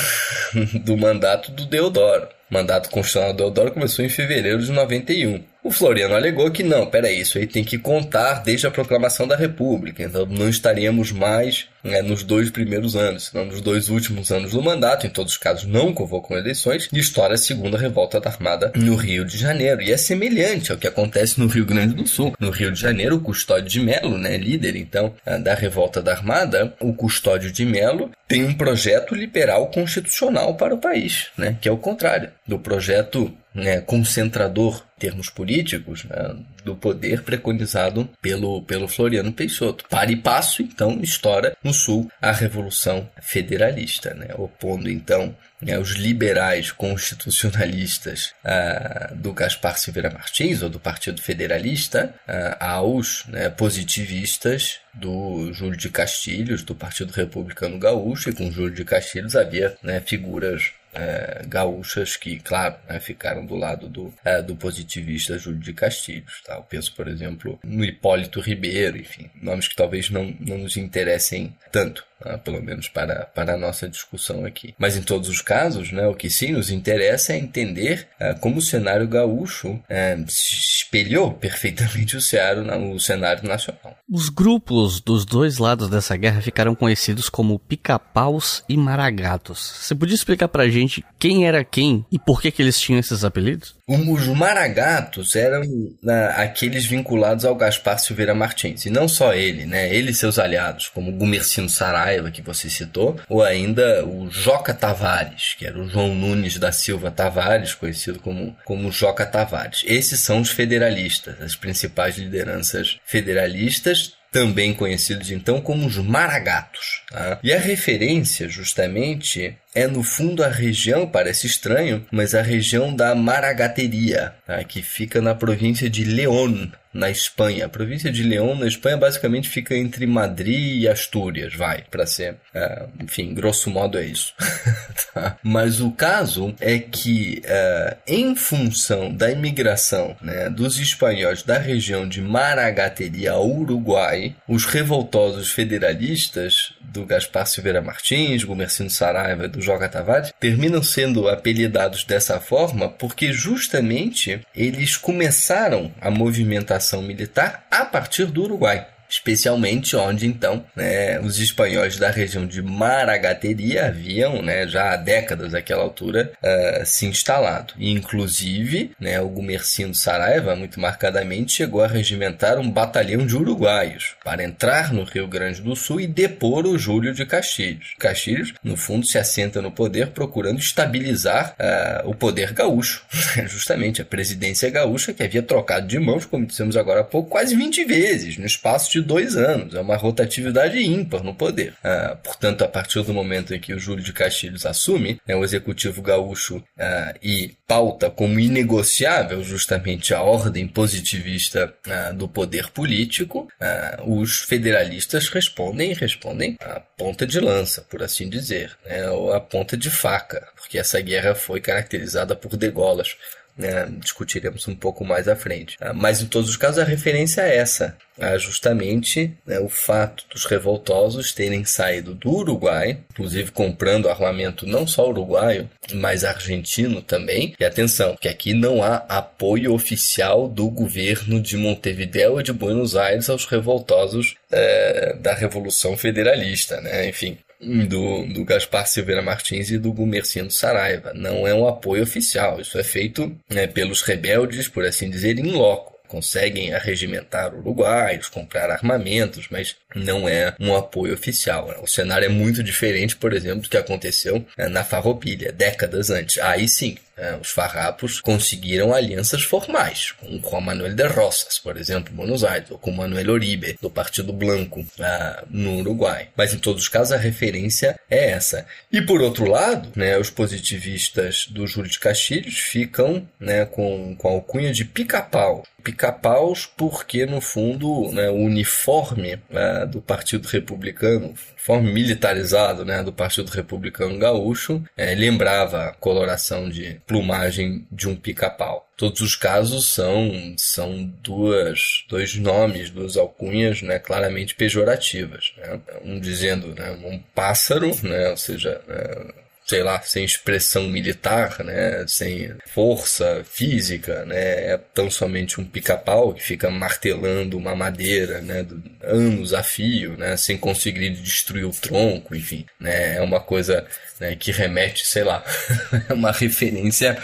(laughs) do mandato do Deodoro. O mandato constitucional do Deodoro começou em fevereiro de 91. O Floriano alegou que não, peraí, isso aí tem que contar desde a proclamação da República, então não estaríamos mais né, nos dois primeiros anos, senão nos dois últimos anos do mandato, em todos os casos não convocam eleições, e estoura a segunda revolta da Armada no Rio de Janeiro. E é semelhante ao que acontece no Rio Grande do Sul. No Rio de Janeiro, o Custódio de Melo, né, líder então da revolta da Armada, o Custódio de Melo tem um projeto liberal constitucional para o país, né, que é o contrário do projeto né, concentrador, em termos políticos, né, do poder preconizado pelo, pelo Floriano Peixoto. Para e passo, então, estoura no Sul a Revolução Federalista, né, opondo, então, né, os liberais constitucionalistas ah, do Gaspar Silveira Martins, ou do Partido Federalista, ah, aos né, positivistas do Júlio de Castilhos, do Partido Republicano Gaúcho, e com Júlio de Castilhos havia né, figuras é, gaúchas que, claro, né, ficaram do lado do, é, do positivista Júlio de Castilhos. Tá? Eu penso, por exemplo, no Hipólito Ribeiro, enfim, nomes que talvez não, não nos interessem tanto. Ah, pelo menos para, para a nossa discussão aqui. Mas em todos os casos, né, o que sim nos interessa é entender ah, como o cenário gaúcho ah, espelhou perfeitamente o cenário, o cenário nacional. Os grupos dos dois lados dessa guerra ficaram conhecidos como pica-paus e maragatos. Você podia explicar pra gente quem era quem e por que, que eles tinham esses apelidos? Os maragatos eram né, aqueles vinculados ao Gaspar Silveira Martins. E não só ele, né? Ele e seus aliados, como Gumercino Saraiva, que você citou, ou ainda o Joca Tavares, que era o João Nunes da Silva Tavares, conhecido como, como Joca Tavares. Esses são os federalistas, as principais lideranças federalistas também conhecidos então como os maragatos. Tá? E a referência, justamente, é no fundo a região, parece estranho, mas a região da Maragateria, tá? que fica na província de León, na Espanha. A província de León, na Espanha, basicamente fica entre Madrid e Astúrias, vai, para ser, uh, enfim, grosso modo é isso. (laughs) tá? Mas o caso é que, uh, em função da imigração né, dos espanhóis da região de Maragateria ao Uruguai, os revoltosos federalistas do Gaspar Silveira Martins, Gumercino Saraiva e do Joga Tavares terminam sendo apelidados dessa forma porque justamente eles começaram a movimentação militar a partir do Uruguai especialmente onde então né, os espanhóis da região de Maragateria haviam né, já há décadas naquela altura uh, se instalado. E, inclusive, né, o Gumercindo Saraiva, muito marcadamente, chegou a regimentar um batalhão de uruguaios para entrar no Rio Grande do Sul e depor o Júlio de Castilhos. Castilhos, no fundo, se assenta no poder procurando estabilizar uh, o poder gaúcho, justamente a presidência gaúcha que havia trocado de mãos, como dissemos agora há pouco, quase 20 vezes no espaço de de dois anos. É uma rotatividade ímpar no poder. Ah, portanto, a partir do momento em que o Júlio de Castilhos assume né, o executivo gaúcho ah, e pauta como inegociável justamente a ordem positivista ah, do poder político, ah, os federalistas respondem respondem a ponta de lança, por assim dizer, né, ou a ponta de faca, porque essa guerra foi caracterizada por degolas né, discutiremos um pouco mais à frente. Ah, mas em todos os casos a referência é essa, ah, justamente né, o fato dos revoltosos terem saído do Uruguai, inclusive comprando armamento não só uruguaio, mas argentino também. E atenção, que aqui não há apoio oficial do governo de Montevideo e de Buenos Aires aos revoltosos é, da Revolução Federalista, né? Enfim, do, do Gaspar Silveira Martins e do Gumercindo Saraiva. Não é um apoio oficial. Isso é feito né, pelos rebeldes, por assim dizer, em loco conseguem arregimentar uruguaios, comprar armamentos, mas não é um apoio oficial. O cenário é muito diferente, por exemplo, do que aconteceu né, na Farroupilha, décadas antes. Aí sim, é, os farrapos conseguiram alianças formais, com Juan Manuel de Rosas, por exemplo, em Buenos Aires, ou com Manuel Oribe, do Partido Blanco, uh, no Uruguai. Mas em todos os casos a referência é essa. E por outro lado, né, os positivistas do Júlio de Castilhos ficam né, com, com a alcunha de pica-pau. Pica-paus porque, no fundo, né, o uniforme do Partido Republicano, uniforme militarizado né, do Partido Republicano Gaúcho, é, lembrava a coloração de plumagem de um pica-pau. Todos os casos são, são duas, dois nomes, duas alcunhas né, claramente pejorativas. Né? Um dizendo né, um pássaro, né, ou seja, né, sei lá, sem expressão militar, né, sem força física, né, é tão somente um pica-pau que fica martelando uma madeira, né, anos a fio, né, sem conseguir destruir o tronco, enfim, né, é uma coisa né, que remete, sei lá, (laughs) é uma referência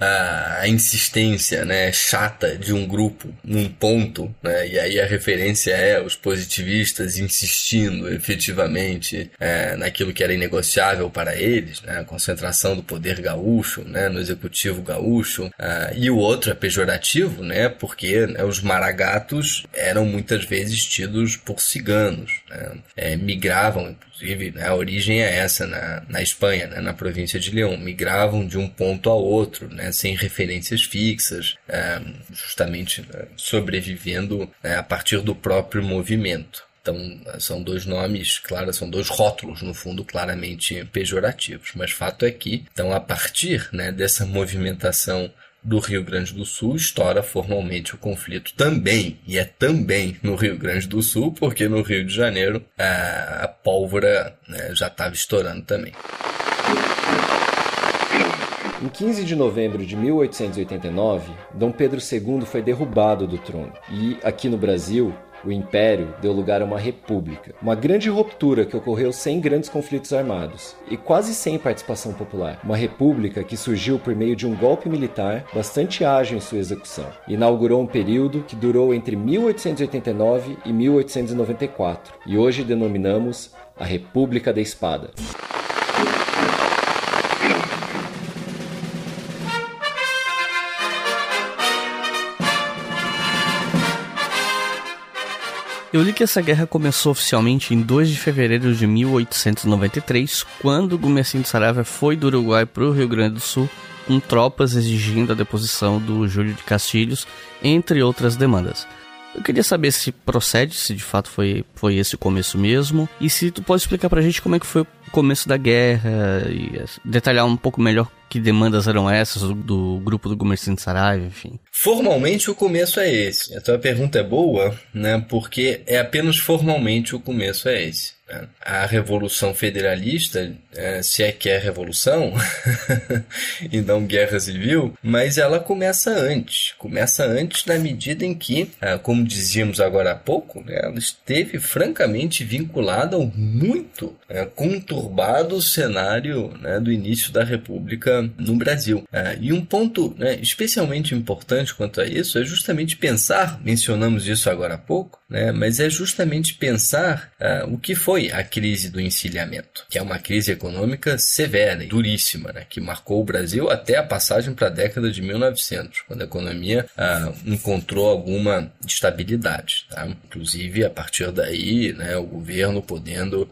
a, a, insistência né, chata de um grupo num ponto, né, e aí a referência é os positivistas insistindo efetivamente é, naquilo que era inegociável para eles, né, a concentração do poder gaúcho né, no executivo gaúcho, e o outro é pejorativo, né, porque né, os maragatos eram muitas vezes tidos por ciganos, né, é, migravam inclusive né, a origem é essa na, na Espanha, né, na província de León, migravam de um ponto ao outro, né, sem referências fixas, é, justamente né, sobrevivendo né, a partir do próprio movimento. Então, são dois nomes, claro, são dois rótulos, no fundo, claramente pejorativos. Mas fato é que, então, a partir né, dessa movimentação do Rio Grande do Sul estoura formalmente o conflito também, e é também no Rio Grande do Sul, porque no Rio de Janeiro a, a pólvora né, já estava estourando também. Em 15 de novembro de 1889, Dom Pedro II foi derrubado do trono e, aqui no Brasil, o Império deu lugar a uma república. Uma grande ruptura que ocorreu sem grandes conflitos armados e quase sem participação popular. Uma república que surgiu por meio de um golpe militar bastante ágil em sua execução. Inaugurou um período que durou entre 1889 e 1894 e hoje denominamos a República da Espada. Eu li que essa guerra começou oficialmente em 2 de fevereiro de 1893, quando Gumercindo Saravia foi do Uruguai para o Rio Grande do Sul com tropas exigindo a deposição do Júlio de Castilhos, entre outras demandas. Eu queria saber se procede, se de fato foi, foi esse o começo mesmo, e se tu pode explicar pra gente como é que foi o começo da guerra, e detalhar um pouco melhor que demandas eram essas do, grupo do Comerciante Saraiva, enfim. Formalmente o começo é esse. A tua pergunta é boa, né? Porque é apenas formalmente o começo é esse. Né? A Revolução Federalista, é, se é que é revolução, (laughs) e não guerra civil, mas ela começa antes. Começa antes na medida em que, ah, como dizíamos agora há pouco, né, ela esteve francamente vinculada ao muito né, conturbado cenário né, do início da República no Brasil. Ah, e um ponto né, especialmente importante quanto a isso é justamente pensar, mencionamos isso agora há pouco, né, mas é justamente pensar uh, o que foi a crise do encilhamento, que é uma crise econômica severa e duríssima, né, que marcou o Brasil até a passagem para a década de 1900, quando a economia uh, encontrou alguma estabilidade. Tá? Inclusive, a partir daí, né, o governo podendo,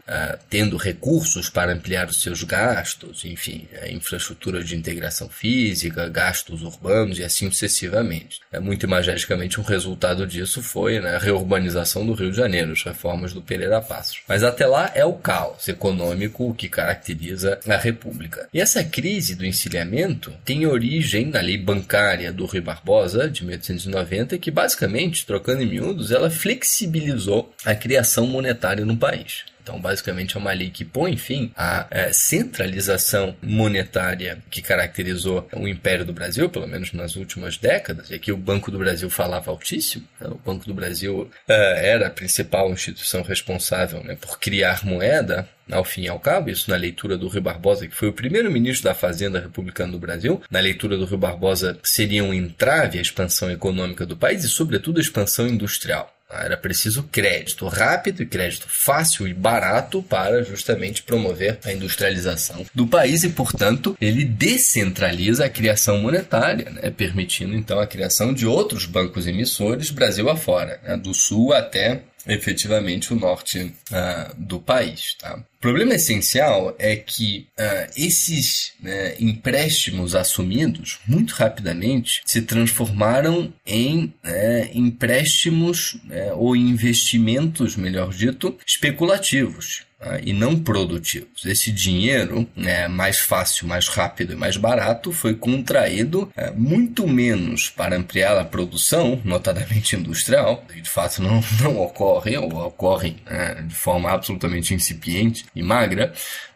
tendo recursos para ampliar os seus gastos, enfim, a infraestrutura de integração física, gastos urbanos e assim sucessivamente. É, muito imageticamente, um resultado disso foi né, a reurbanização do Rio de Janeiro, as reformas do Pereira Passos. Mas até lá é o caos econômico que caracteriza a República. E essa crise do encilhamento tem origem na lei bancária do Rui Barbosa, de 1890, que basicamente, trocando em miúdos, ela flexibilizou a criação monetária no país. Então, basicamente, é uma lei que põe fim à é, centralização monetária que caracterizou o Império do Brasil, pelo menos nas últimas décadas. E aqui o Banco do Brasil falava altíssimo. Né? O Banco do Brasil é, era a principal instituição responsável né, por criar moeda ao fim e ao cabo, isso na leitura do Rio Barbosa, que foi o primeiro ministro da Fazenda republicana do Brasil, na leitura do Rio Barbosa seria um entrave à expansão econômica do país e, sobretudo, a expansão industrial. Era preciso crédito rápido e crédito fácil e barato para justamente promover a industrialização do país e, portanto, ele descentraliza a criação monetária, né, permitindo então a criação de outros bancos emissores Brasil afora, né, do sul até efetivamente o norte uh, do país. Tá? O problema essencial é que uh, esses né, empréstimos assumidos muito rapidamente se transformaram em né, empréstimos né, ou investimentos, melhor dito, especulativos. Ah, e não produtivos. Esse dinheiro, né, mais fácil, mais rápido e mais barato, foi contraído é, muito menos para ampliar a produção, notadamente industrial, que de fato não, não ocorre, ou ocorre né, de forma absolutamente incipiente e magra,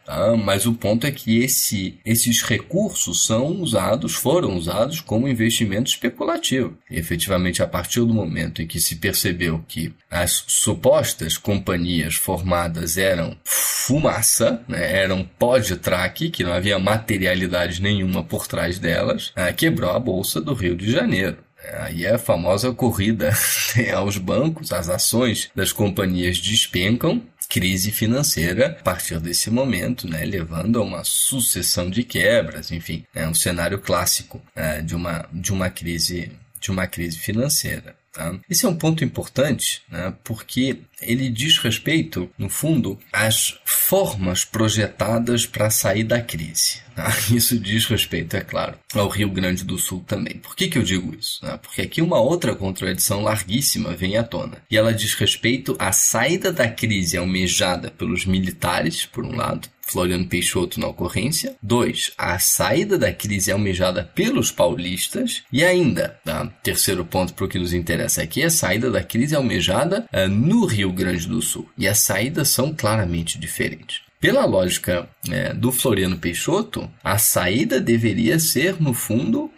Tá? Mas o ponto é que esse, esses recursos são usados, foram usados como investimento especulativo. E, efetivamente, a partir do momento em que se percebeu que as supostas companhias formadas eram fumaça, né, eram pó de traque, que não havia materialidade nenhuma por trás delas, ah, quebrou a bolsa do Rio de Janeiro. Aí é a famosa corrida (laughs) aos bancos, as ações das companhias despencam crise financeira a partir desse momento, né, levando a uma sucessão de quebras, enfim, é um cenário clássico é, de, uma, de uma crise de uma crise financeira. Tá? Esse é um ponto importante, né, porque ele diz respeito, no fundo, às formas projetadas para sair da crise. Tá? (laughs) Isso diz respeito, é claro, ao Rio Grande do Sul também. Por que, que eu digo isso? Tá? Porque aqui uma outra contradição larguíssima vem à tona. E ela diz respeito à saída da crise almejada pelos militares, por um lado, Floriano Peixoto na ocorrência. Dois, a saída da crise almejada pelos paulistas. E ainda, tá? terceiro ponto para o que nos interessa aqui, a saída da crise almejada uh, no Rio Grande do Sul. E as saídas são claramente diferentes. Pela lógica é, do Floriano Peixoto, a saída deveria ser, no fundo, uh,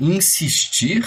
insistir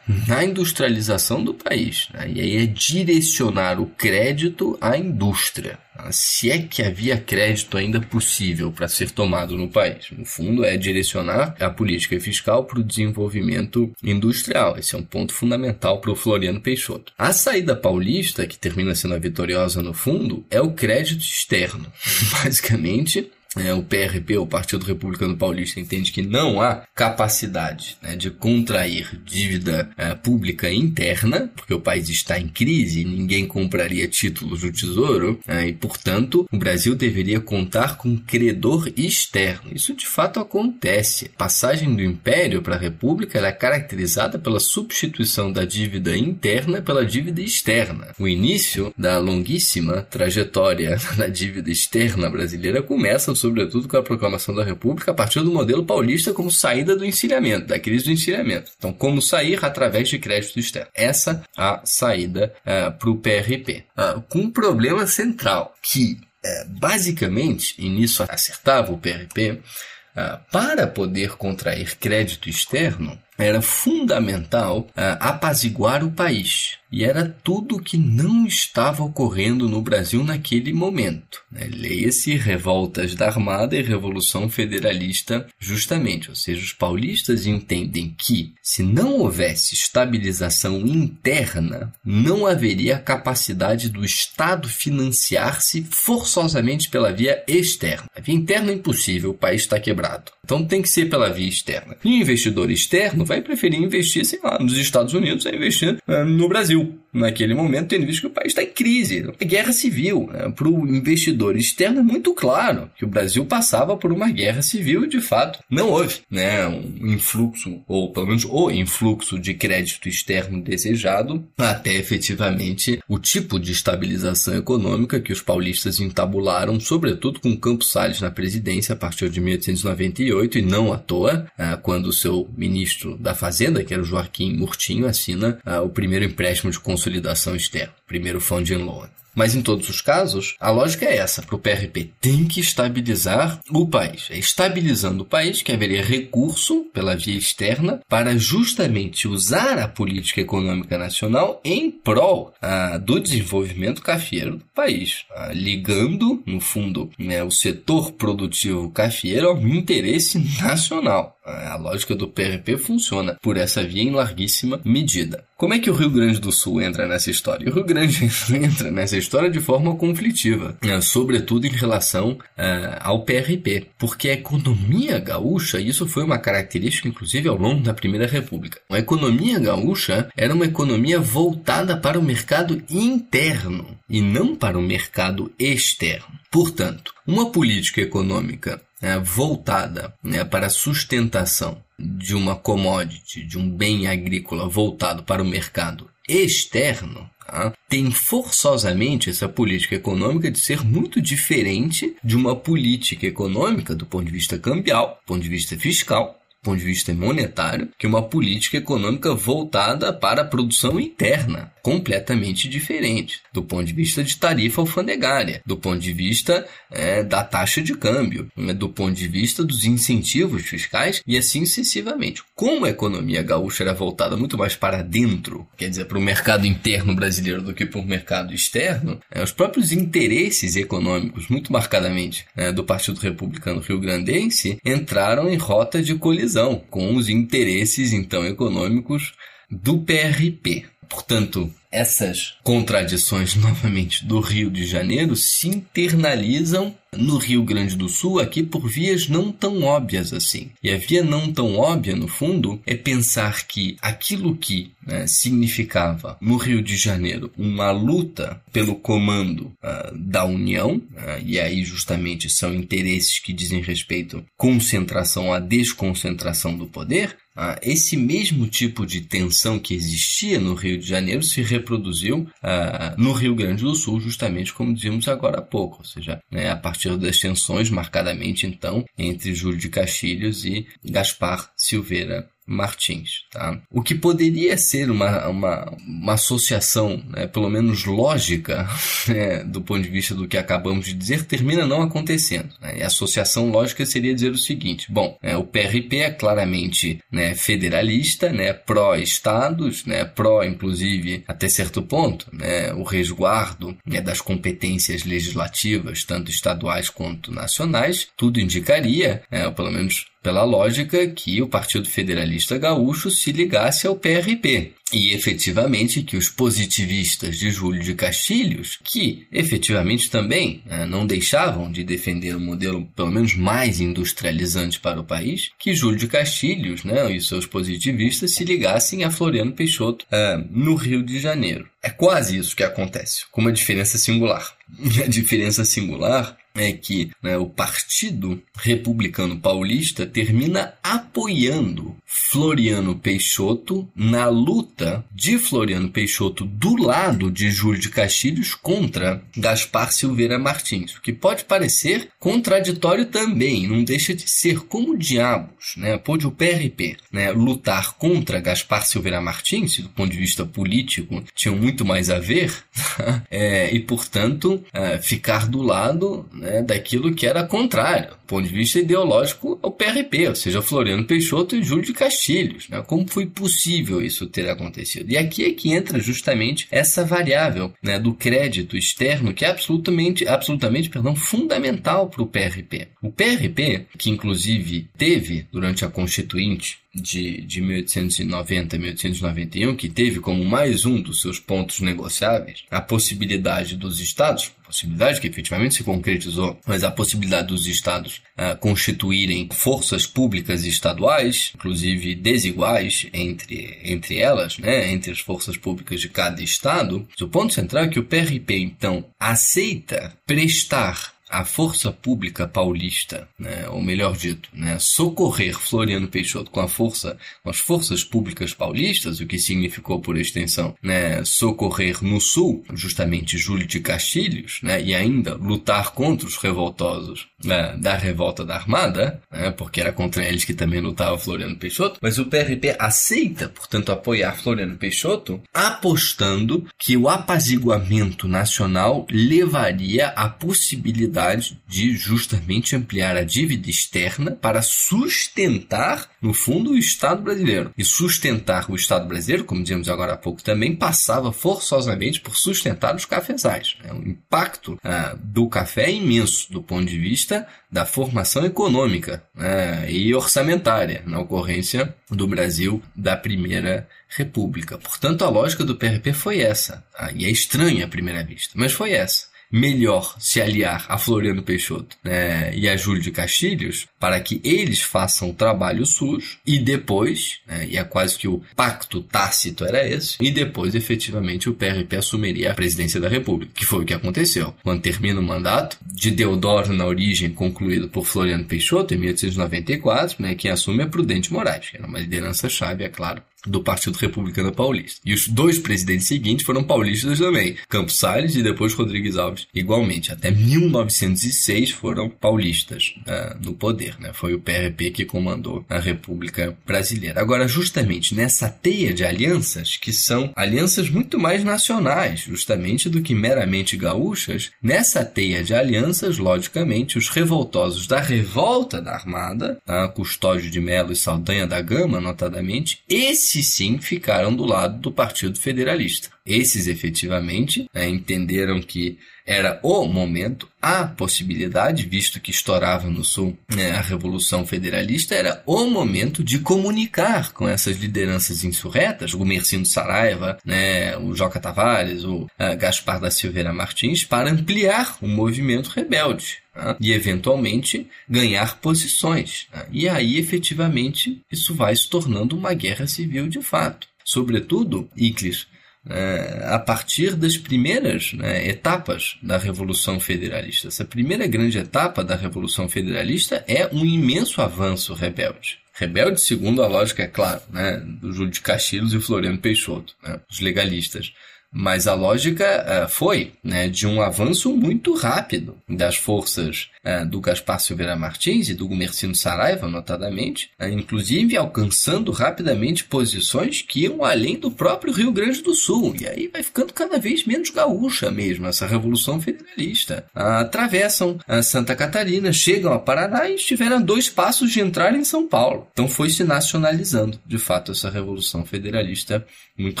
na industrialização do país. Né? E aí é direcionar o crédito à indústria. Tá? Se é que havia crédito ainda possível para ser tomado no país. No fundo, é direcionar a política fiscal para o desenvolvimento industrial. Esse é um ponto fundamental para o Floriano Peixoto. A saída paulista, que termina sendo a vitoriosa no fundo, é o crédito externo. (laughs) Basicamente, é, o PRP, o Partido Republicano Paulista, entende que não há capacidade né, de contrair dívida é, pública interna, porque o país está em crise ninguém compraria títulos do Tesouro, é, e, portanto, o Brasil deveria contar com credor externo. Isso de fato acontece. A passagem do Império para a República é caracterizada pela substituição da dívida interna pela dívida externa. O início da longuíssima trajetória (laughs) da dívida externa brasileira começa sobretudo com a proclamação da República, a partir do modelo paulista como saída do encilhamento, da crise do encilhamento. Então, como sair através de crédito externo. Essa a saída é, para o PRP. Uh, com um problema central, que uh, basicamente, e nisso acertava o PRP, uh, para poder contrair crédito externo, era fundamental apaziguar o país. E era tudo o que não estava ocorrendo no Brasil naquele momento. Né? Leia-se revoltas da Armada e Revolução Federalista, justamente. Ou seja, os paulistas entendem que, se não houvesse estabilização interna, não haveria capacidade do Estado financiar-se forçosamente pela via externa. A via interna é impossível, o país está quebrado. Então tem que ser pela via externa. E o investidor externo vai preferir investir, sei lá, nos Estados Unidos a investir uh, no Brasil you naquele momento, tendo visto que o país está em crise, guerra civil. Né? Para o investidor externo é muito claro que o Brasil passava por uma guerra civil e, de fato, não houve né? um influxo, ou pelo menos o influxo de crédito externo desejado, até efetivamente o tipo de estabilização econômica que os paulistas entabularam, sobretudo com Campos Salles na presidência a partir de 1898, e não à toa, né? quando o seu ministro da Fazenda, que era o Joaquim Murtinho, assina né? o primeiro empréstimo de consolidação externa, primeiro funding loan. Mas em todos os casos, a lógica é essa: para o PRP tem que estabilizar o país. É estabilizando o país que haveria recurso pela via externa para justamente usar a política econômica nacional em prol ah, do desenvolvimento cafeiro do país, ah, ligando, no fundo, né, o setor produtivo cafeiro ao interesse nacional. A lógica do PRP funciona por essa via em larguíssima medida. Como é que o Rio Grande do Sul entra nessa história? O Rio Grande (laughs) entra nessa história de forma conflitiva, né? sobretudo em relação uh, ao PRP, porque a economia gaúcha, isso foi uma característica inclusive ao longo da Primeira República, a economia gaúcha era uma economia voltada para o mercado interno e não para o mercado externo. Portanto, uma política econômica né, voltada né, para a sustentação de uma commodity, de um bem agrícola voltado para o mercado externo, tá, tem forçosamente essa política econômica de ser muito diferente de uma política econômica do ponto de vista cambial, do ponto de vista fiscal, ponto de vista monetário, que uma política econômica voltada para a produção interna, completamente diferente, do ponto de vista de tarifa alfandegária, do ponto de vista é, da taxa de câmbio, né, do ponto de vista dos incentivos fiscais e assim sucessivamente. Como a economia gaúcha era voltada muito mais para dentro, quer dizer, para o mercado interno brasileiro do que para o mercado externo, é, os próprios interesses econômicos, muito marcadamente é, do Partido Republicano Rio Grandense, entraram em rota de colisão com os interesses então econômicos do PRP. Portanto, essas contradições (laughs) novamente do Rio de Janeiro se internalizam no Rio Grande do Sul aqui por vias não tão óbvias assim. E a via não tão óbvia, no fundo, é pensar que aquilo que né, significava no Rio de Janeiro uma luta pelo comando uh, da União, uh, e aí justamente são interesses que dizem respeito à concentração, à desconcentração do poder, ah, esse mesmo tipo de tensão que existia no Rio de Janeiro se reproduziu ah, no Rio Grande do Sul, justamente como dizíamos agora há pouco, ou seja, né, a partir das tensões marcadamente então entre Júlio de Castilhos e Gaspar Silveira Martins. Tá? O que poderia ser uma, uma, uma associação, né, pelo menos lógica, (laughs) né, do ponto de vista do que acabamos de dizer, termina não acontecendo. Né? E a associação lógica seria dizer o seguinte: bom, né, o PRP é claramente né, federalista, né, pró-estados, né, pró, inclusive, até certo ponto, né, o resguardo né, das competências legislativas, tanto estaduais quanto nacionais, tudo indicaria, né, ou pelo menos pela lógica que o Partido Federalista Gaúcho se ligasse ao PRP. E efetivamente que os positivistas de Júlio de Castilhos, que efetivamente também né, não deixavam de defender um modelo pelo menos mais industrializante para o país, que Júlio de Castilhos né, e seus positivistas se ligassem a Floriano Peixoto uh, no Rio de Janeiro. É quase isso que acontece, com uma diferença singular. (laughs) A diferença singular é que né, o Partido Republicano Paulista termina apoiando Floriano Peixoto na luta de Floriano Peixoto do lado de Júlio de Castilhos contra Gaspar Silveira Martins, o que pode parecer contraditório também, não deixa de ser como diabos, né? Pode o PRP né, lutar contra Gaspar Silveira Martins, do ponto de vista político, tinham muito mais a ver, (laughs) é, e portanto é, ficar do lado né, daquilo que era contrário, do ponto de vista ideológico, ao PRP, ou seja, Floriano Peixoto e Júlio de Castilhos. Né? Como foi possível isso ter acontecido? E aqui é que entra justamente essa variável né, do crédito externo, que é absolutamente, absolutamente perdão, fundamental para o PRP. O PRP, que inclusive teve durante a Constituinte de, de 1890 a 1891, que teve como mais um dos seus pontos negociáveis a possibilidade dos estados, possibilidade que efetivamente se concretizou, mas a possibilidade dos estados uh, constituírem forças públicas estaduais, inclusive desiguais entre, entre elas, né, entre as forças públicas de cada estado. O ponto central é que o PRP, então, aceita prestar a força pública paulista, né, ou melhor dito, né, socorrer Floriano Peixoto com a força, com as forças públicas paulistas, o que significou por extensão, né, socorrer no sul, justamente Júlio de Castilhos, né, e ainda lutar contra os revoltosos né, da revolta da Armada, né, porque era contra eles que também lutava Floriano Peixoto, mas o PRP aceita, portanto, apoiar Floriano Peixoto, apostando que o apaziguamento nacional levaria à possibilidade necessidade de justamente ampliar a dívida externa para sustentar, no fundo, o Estado brasileiro. E sustentar o Estado brasileiro, como dizemos agora há pouco também, passava forçosamente por sustentar os cafezais. Né? O impacto ah, do café é imenso do ponto de vista da formação econômica né? e orçamentária na ocorrência do Brasil da Primeira República. Portanto, a lógica do PRP foi essa. Ah, e é estranha à primeira vista, mas foi essa melhor se aliar a Floriano Peixoto né, e a Júlio de Castilhos para que eles façam o trabalho sujo e depois, né, e é quase que o pacto tácito era esse, e depois efetivamente o PRP assumiria a presidência da República, que foi o que aconteceu. Quando termina o mandato de Deodoro na origem concluído por Floriano Peixoto em 1894, né, quem assume é Prudente Moraes, que era uma liderança chave, é claro, do Partido Republicano Paulista. E os dois presidentes seguintes foram paulistas também, Campos Salles e depois Rodrigues Alves, igualmente. Até 1906 foram paulistas uh, no poder, né? Foi o PRP que comandou a República Brasileira. Agora, justamente nessa teia de alianças, que são alianças muito mais nacionais, justamente do que meramente gaúchas, nessa teia de alianças, logicamente, os revoltosos da revolta da Armada, a Custódio de Melo e Saldanha da Gama, notadamente, esses esses sim ficaram do lado do Partido Federalista. Esses efetivamente né, entenderam que era o momento, a possibilidade, visto que estourava no Sul né, a Revolução Federalista, era o momento de comunicar com essas lideranças insurretas, o Mercino Saraiva, né, o Joca Tavares, o uh, Gaspar da Silveira Martins, para ampliar o movimento rebelde. Né, e eventualmente ganhar posições. Né, e aí, efetivamente, isso vai se tornando uma guerra civil de fato. Sobretudo, Iclis, é, a partir das primeiras né, etapas da Revolução Federalista. Essa primeira grande etapa da Revolução Federalista é um imenso avanço rebelde. Rebelde, segundo a lógica, é claro, né, do Júlio de Castilhos e Floriano Peixoto, né, os legalistas. Mas a lógica uh, foi né, de um avanço muito rápido das forças uh, do Gaspar Silveira Martins e do Gumercino Saraiva, notadamente, uh, inclusive alcançando rapidamente posições que iam além do próprio Rio Grande do Sul. E aí vai ficando cada vez menos gaúcha mesmo essa Revolução Federalista. atravessam Santa Catarina, chegam a Paraná e estiveram a dois passos de entrar em São Paulo. Então foi se nacionalizando, de fato, essa Revolução Federalista muito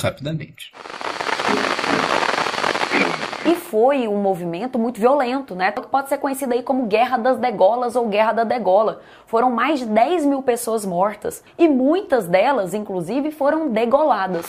rapidamente. E foi um movimento muito violento, né? Que pode ser conhecido aí como Guerra das Degolas ou Guerra da Degola. Foram mais de 10 mil pessoas mortas e muitas delas, inclusive, foram degoladas.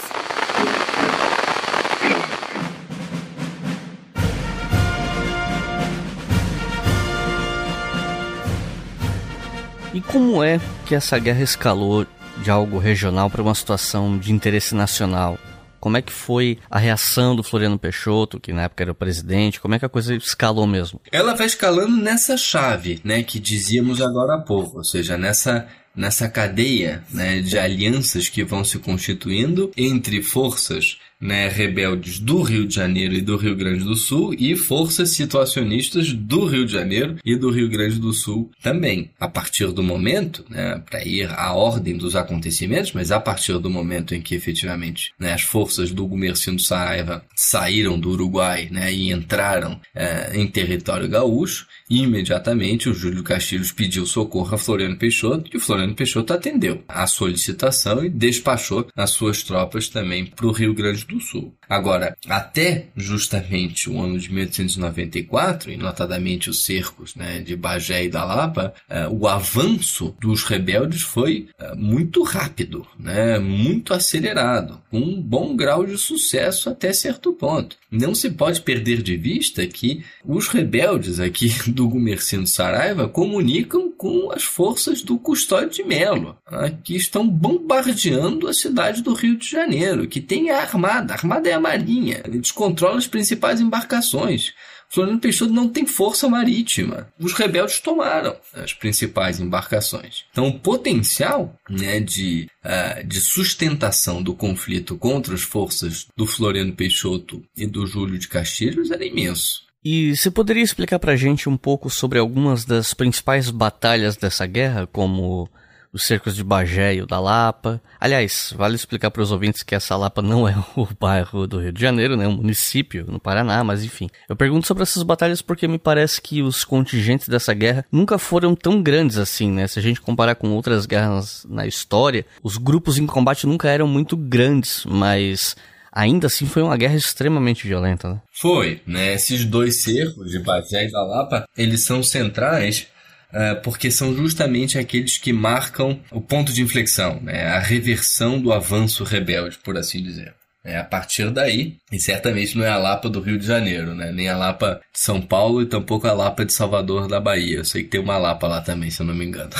E como é que essa guerra escalou de algo regional para uma situação de interesse nacional? Como é que foi a reação do Floriano Peixoto, que na época era o presidente? Como é que a coisa escalou mesmo? Ela vai escalando nessa chave, né, que dizíamos agora há pouco, ou seja, nessa nessa cadeia né, de alianças que vão se constituindo entre forças né, rebeldes do Rio de Janeiro e do Rio Grande do Sul e forças situacionistas do Rio de Janeiro e do Rio Grande do Sul também. A partir do momento, né, para ir à ordem dos acontecimentos, mas a partir do momento em que efetivamente né, as forças do Gumercindo Saraiva saíram do Uruguai né, e entraram é, em território gaúcho, imediatamente o Júlio Castilhos pediu socorro a Floriano Peixoto e o Floriano Peixoto atendeu a solicitação e despachou as suas tropas também para o Rio Grande do do Sul. Agora, até justamente o ano de 1894, e notadamente os cercos né, de Bagé e da Lapa, uh, o avanço dos rebeldes foi uh, muito rápido, né, muito acelerado, com um bom grau de sucesso até certo ponto. Não se pode perder de vista que os rebeldes aqui (laughs) do Gumercindo Saraiva comunicam com as forças do Custódio de Melo, né, que estão bombardeando a cidade do Rio de Janeiro, que tem a armada armada. A armada é a marinha. Ele descontrola as principais embarcações. Floriano Peixoto não tem força marítima. Os rebeldes tomaram as principais embarcações. Então, o potencial né, de, uh, de sustentação do conflito contra as forças do Floriano Peixoto e do Júlio de Castilhos era imenso. E você poderia explicar pra gente um pouco sobre algumas das principais batalhas dessa guerra, como os cercos de Bagé e o da Lapa. Aliás, vale explicar para os ouvintes que essa Lapa não (laughs) é o bairro do Rio de Janeiro, né? É um município no Paraná, mas enfim. Eu pergunto sobre essas batalhas porque me parece que os contingentes dessa guerra nunca foram tão grandes assim, né? Se a gente comparar com outras guerras na história, os grupos em combate nunca eram muito grandes, mas ainda assim foi uma guerra extremamente violenta, né? Foi, né? Esses dois cercos de Bagé e da Lapa, eles são centrais porque são justamente aqueles que marcam o ponto de inflexão, né? a reversão do avanço rebelde, por assim dizer. É, a partir daí, e certamente não é a Lapa do Rio de Janeiro, né? nem a Lapa de São Paulo e tampouco a Lapa de Salvador da Bahia. Eu sei que tem uma Lapa lá também, se eu não me engano.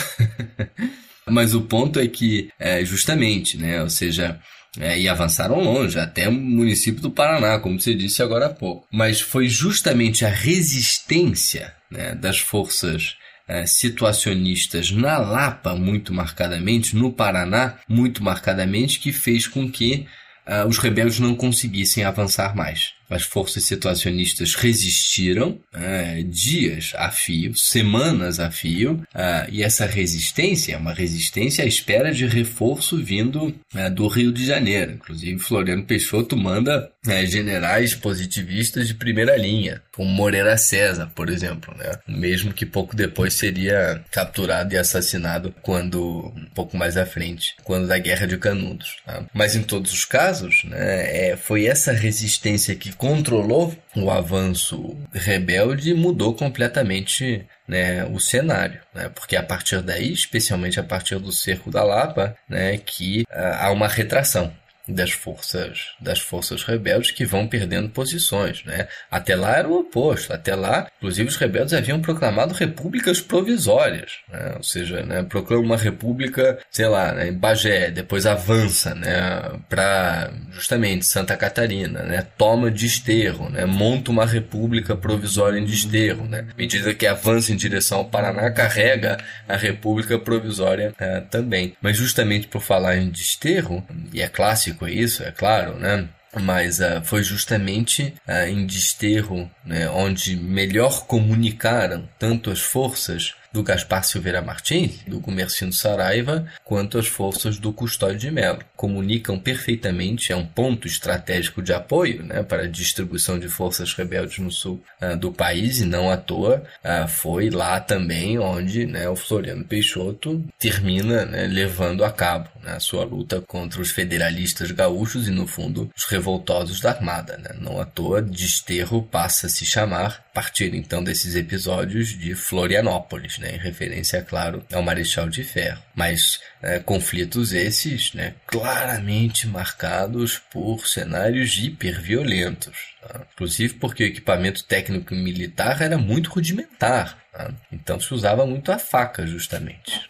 (laughs) Mas o ponto é que, é, justamente, né? ou seja, é, e avançaram longe, até o município do Paraná, como você disse agora há pouco. Mas foi justamente a resistência né, das forças é, situacionistas na Lapa, muito marcadamente, no Paraná, muito marcadamente, que fez com que uh, os rebeldes não conseguissem avançar mais. as forças situacionistas resistiram é, dias a fio, semanas a fio, é, e essa resistência é uma resistência à espera de reforço vindo do Rio de Janeiro. Inclusive, Floriano Peixoto manda é, generais positivistas de primeira linha, como Moreira César, por exemplo, né? mesmo que pouco depois seria capturado e assassinado quando um pouco mais à frente, quando da Guerra de Canudos. Tá? Mas em todos os casos, né, é, foi essa resistência que controlou o avanço rebelde e mudou completamente né, o cenário, né, porque a partir daí, especialmente a partir do cerco da Lapa, né, que uh, há uma retração das forças das forças rebeldes que vão perdendo posições, né? Até lá era o oposto. Até lá, inclusive os rebeldes haviam proclamado repúblicas provisórias, né? Ou seja, né, proclama uma república, sei lá, né, em Bagé, depois avança, né, para justamente Santa Catarina, né? Toma Desterro, né? Monta uma república provisória em Desterro, né? À medida que avança em direção ao Paraná, carrega a república provisória é, também. Mas justamente por falar em Desterro, e é clássico com isso, é claro, né? Mas uh, foi justamente uh, em Desterro né, onde melhor comunicaram tanto as forças do Gaspar Silveira Martins, do Comercindo Saraiva, quanto as forças do Custódio de Melo. Comunicam perfeitamente, é um ponto estratégico de apoio né, para a distribuição de forças rebeldes no sul uh, do país, e não à toa uh, foi lá também onde né, o Floriano Peixoto termina né, levando a cabo né, a sua luta contra os federalistas gaúchos e, no fundo, os revoltosos da Armada. Né? Não à toa, Desterro passa a se chamar, partir então desses episódios, de Florianópolis né, em referência, é claro, ao Marechal de Ferro. Mas é, conflitos esses né, claramente marcados por cenários hiperviolentos. Tá? Inclusive porque o equipamento técnico militar era muito rudimentar. Tá? Então se usava muito a faca, justamente.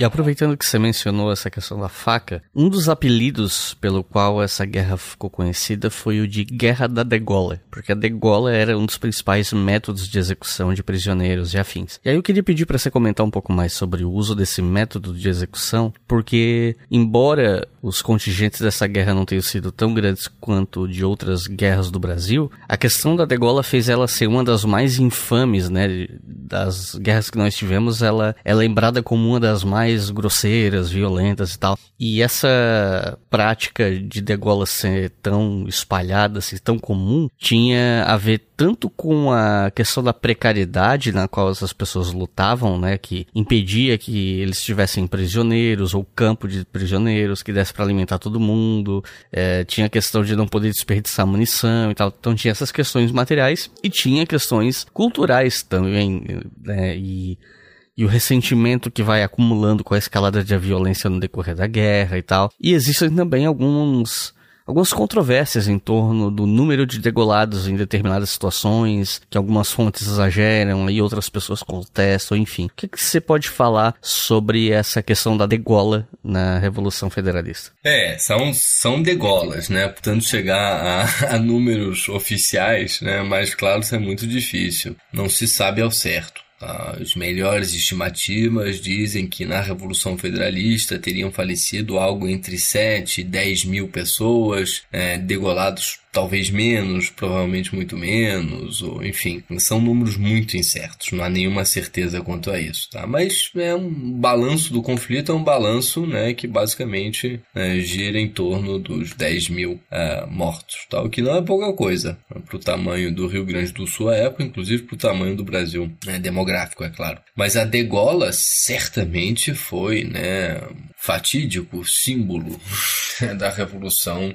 E aproveitando que você mencionou essa questão da faca, um dos apelidos pelo qual essa guerra ficou conhecida foi o de Guerra da Degola, porque a degola era um dos principais métodos de execução de prisioneiros e afins. E aí eu queria pedir para você comentar um pouco mais sobre o uso desse método de execução, porque embora os contingentes dessa guerra não tenham sido tão grandes quanto de outras guerras do Brasil, a questão da degola fez ela ser uma das mais infames, né, das guerras que nós tivemos, ela é lembrada como uma das mais grosseiras, violentas e tal. E essa prática de degola ser tão espalhada, assim, tão comum, tinha a ver tanto com a questão da precariedade na qual essas pessoas lutavam, né, que impedia que eles tivessem prisioneiros ou campo de prisioneiros que desse para alimentar todo mundo. É, tinha a questão de não poder desperdiçar munição e tal. Então tinha essas questões materiais e tinha questões culturais também, né, e e o ressentimento que vai acumulando com a escalada de violência no decorrer da guerra e tal. E existem também alguns algumas controvérsias em torno do número de degolados em determinadas situações, que algumas fontes exageram e outras pessoas contestam, enfim. O que, você pode falar sobre essa questão da degola na Revolução Federalista? É, são, são degolas, né? Portanto, chegar a, a números oficiais, né? Mas claro, isso é muito difícil. Não se sabe ao certo. As melhores estimativas dizem que na Revolução Federalista teriam falecido algo entre 7 e 10 mil pessoas, é, degolados talvez menos, provavelmente muito menos, ou enfim, são números muito incertos, não há nenhuma certeza quanto a isso, tá? Mas é um balanço do conflito, é um balanço, né, que basicamente né, gira em torno dos 10 mil é, mortos, tá? O que não é pouca coisa né, para o tamanho do Rio Grande do Sul à época, inclusive para o tamanho do Brasil né, demográfico, é claro. Mas a degola certamente foi, né, fatídico símbolo (laughs) da Revolução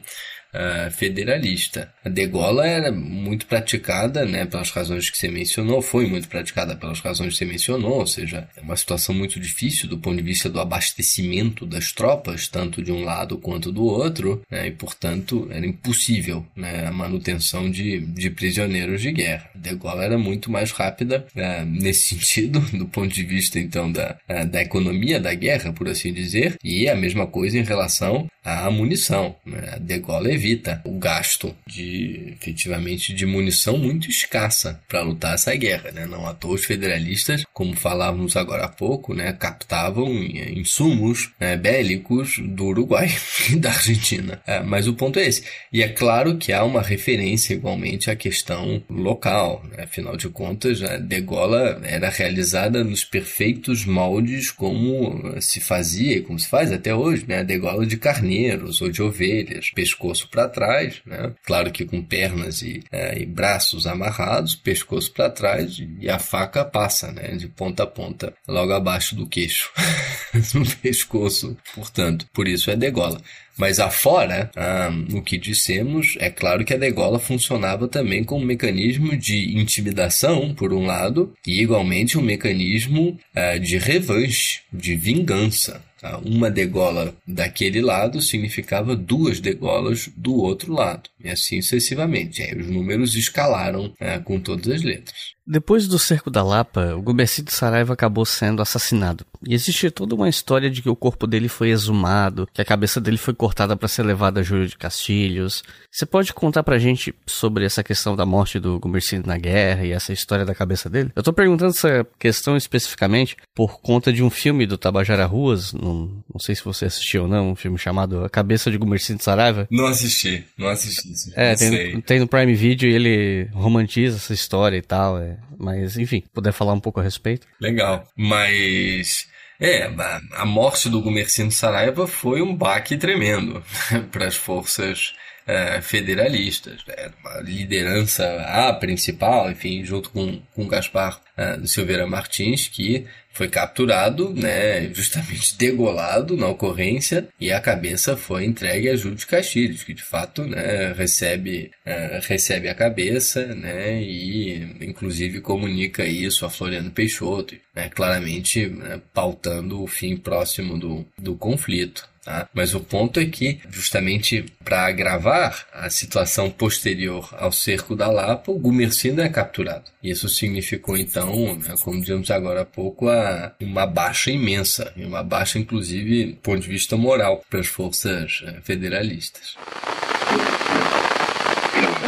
uh, federalista. A degola era muito praticada, né, pelas razões que você mencionou, foi muito praticada pelas razões que você mencionou, ou seja, é uma situação muito difícil do ponto de vista do abastecimento das tropas, tanto de um lado quanto do outro, né, e portanto era impossível né, a manutenção de, de prisioneiros de guerra. A degola era muito mais rápida uh, nesse (laughs) sentido, do ponto de vista então da, uh, da economia da guerra, por assim dizer, e a mesma coisa em relação a munição. Né? A degola evita o gasto de, efetivamente, de munição muito escassa para lutar essa guerra. Né? Não à toa os federalistas, como falávamos agora há pouco, né, captavam insumos né, bélicos do Uruguai (laughs) e da Argentina. É, mas o ponto é esse. E é claro que há uma referência igualmente à questão local. Né? Afinal de contas, a degola era realizada nos perfeitos moldes como se fazia, como se faz até hoje, né? a degola de carneiros ou de ovelhas, pescoço para trás, né? claro que com pernas e, é, e braços amarrados, pescoço para trás e a faca passa né? de ponta a ponta, logo abaixo do queixo, (laughs) no pescoço, portanto, por isso é degola. Mas afora, ah, o que dissemos, é claro que a degola funcionava também como um mecanismo de intimidação, por um lado, e igualmente um mecanismo ah, de revanche, de vingança. Tá? Uma degola daquele lado significava duas degolas do outro lado, e assim sucessivamente. Aí os números escalaram ah, com todas as letras. Depois do cerco da Lapa, o Gumercindo Saraiva acabou sendo assassinado. E existe toda uma história de que o corpo dele foi exumado, que a cabeça dele foi cortada para ser levada a Júlio de Castilhos. Você pode contar pra gente sobre essa questão da morte do Gumercindo na guerra e essa história da cabeça dele? Eu tô perguntando essa questão especificamente por conta de um filme do Tabajara Ruas, não, não sei se você assistiu ou não, um filme chamado A Cabeça de Gumercindo Saraiva. Não assisti, não assisti. É, tem, tem, no Prime Video e ele romantiza essa história e tal, é. Mas, enfim, puder falar um pouco a respeito. Legal. Mas. É, a morte do Gumercindo Saraiva foi um baque tremendo (laughs) para as forças é, federalistas. Né? Uma liderança a principal, enfim, junto com, com Gaspar uh, Silveira Martins, que foi capturado, né, justamente (laughs) degolado na ocorrência e a cabeça foi entregue a Júlio de Castilhos, que de fato, né, recebe, uh, recebe a cabeça, né, e inclusive comunica isso a Floriano Peixoto, né, claramente né, pautando o fim próximo do, do conflito. Tá? Mas o ponto é que, justamente para agravar a situação posterior ao cerco da Lapa, o Gumercindo é capturado. Isso significou, então, né, como dizemos agora há pouco, a, uma baixa imensa, e uma baixa, inclusive, do ponto de vista moral, para as forças eh, federalistas.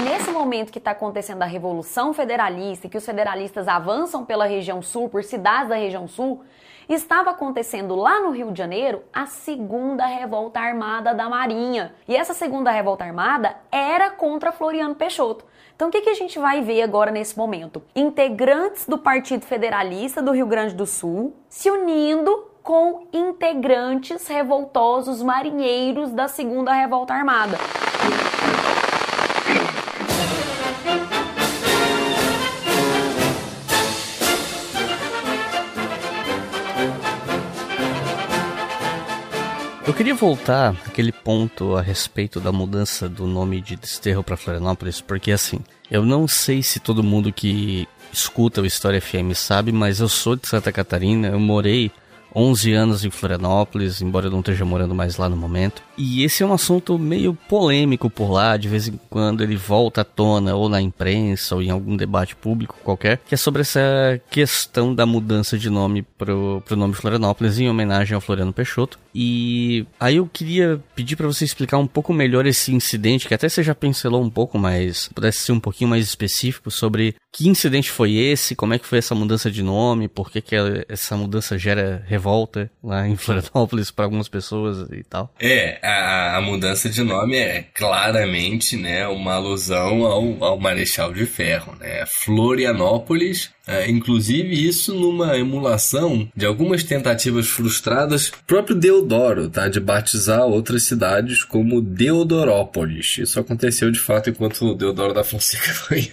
Nesse momento que está acontecendo a Revolução Federalista e que os federalistas avançam pela região sul, por cidades da região sul, estava acontecendo lá no Rio de Janeiro a segunda revolta armada da Marinha. E essa segunda revolta armada era contra Floriano Peixoto. Então, o que, que a gente vai ver agora nesse momento? Integrantes do Partido Federalista do Rio Grande do Sul se unindo com integrantes revoltosos marinheiros da Segunda Revolta Armada. Eu queria voltar aquele ponto a respeito da mudança do nome de Desterro para Florianópolis, porque assim, eu não sei se todo mundo que escuta o História FM sabe, mas eu sou de Santa Catarina, eu morei 11 anos em Florianópolis, embora eu não esteja morando mais lá no momento. E esse é um assunto meio polêmico por lá, de vez em quando ele volta à tona, ou na imprensa, ou em algum debate público qualquer, que é sobre essa questão da mudança de nome pro, pro nome Florianópolis em homenagem ao Floriano Peixoto. E aí eu queria pedir para você explicar um pouco melhor esse incidente, que até você já pincelou um pouco, mas pudesse ser um pouquinho mais específico sobre que incidente foi esse, como é que foi essa mudança de nome, por que, que essa mudança gera revolta lá em Florianópolis para algumas pessoas e tal. É, a, a, mudança de nome é claramente né, uma alusão ao, ao Marechal de Ferro. Né? Florianópolis é, inclusive isso numa emulação de algumas tentativas frustradas próprio Deodoro, tá, de batizar outras cidades como Deodorópolis. Isso aconteceu de fato enquanto Deodoro da Fonseca (laughs) foi,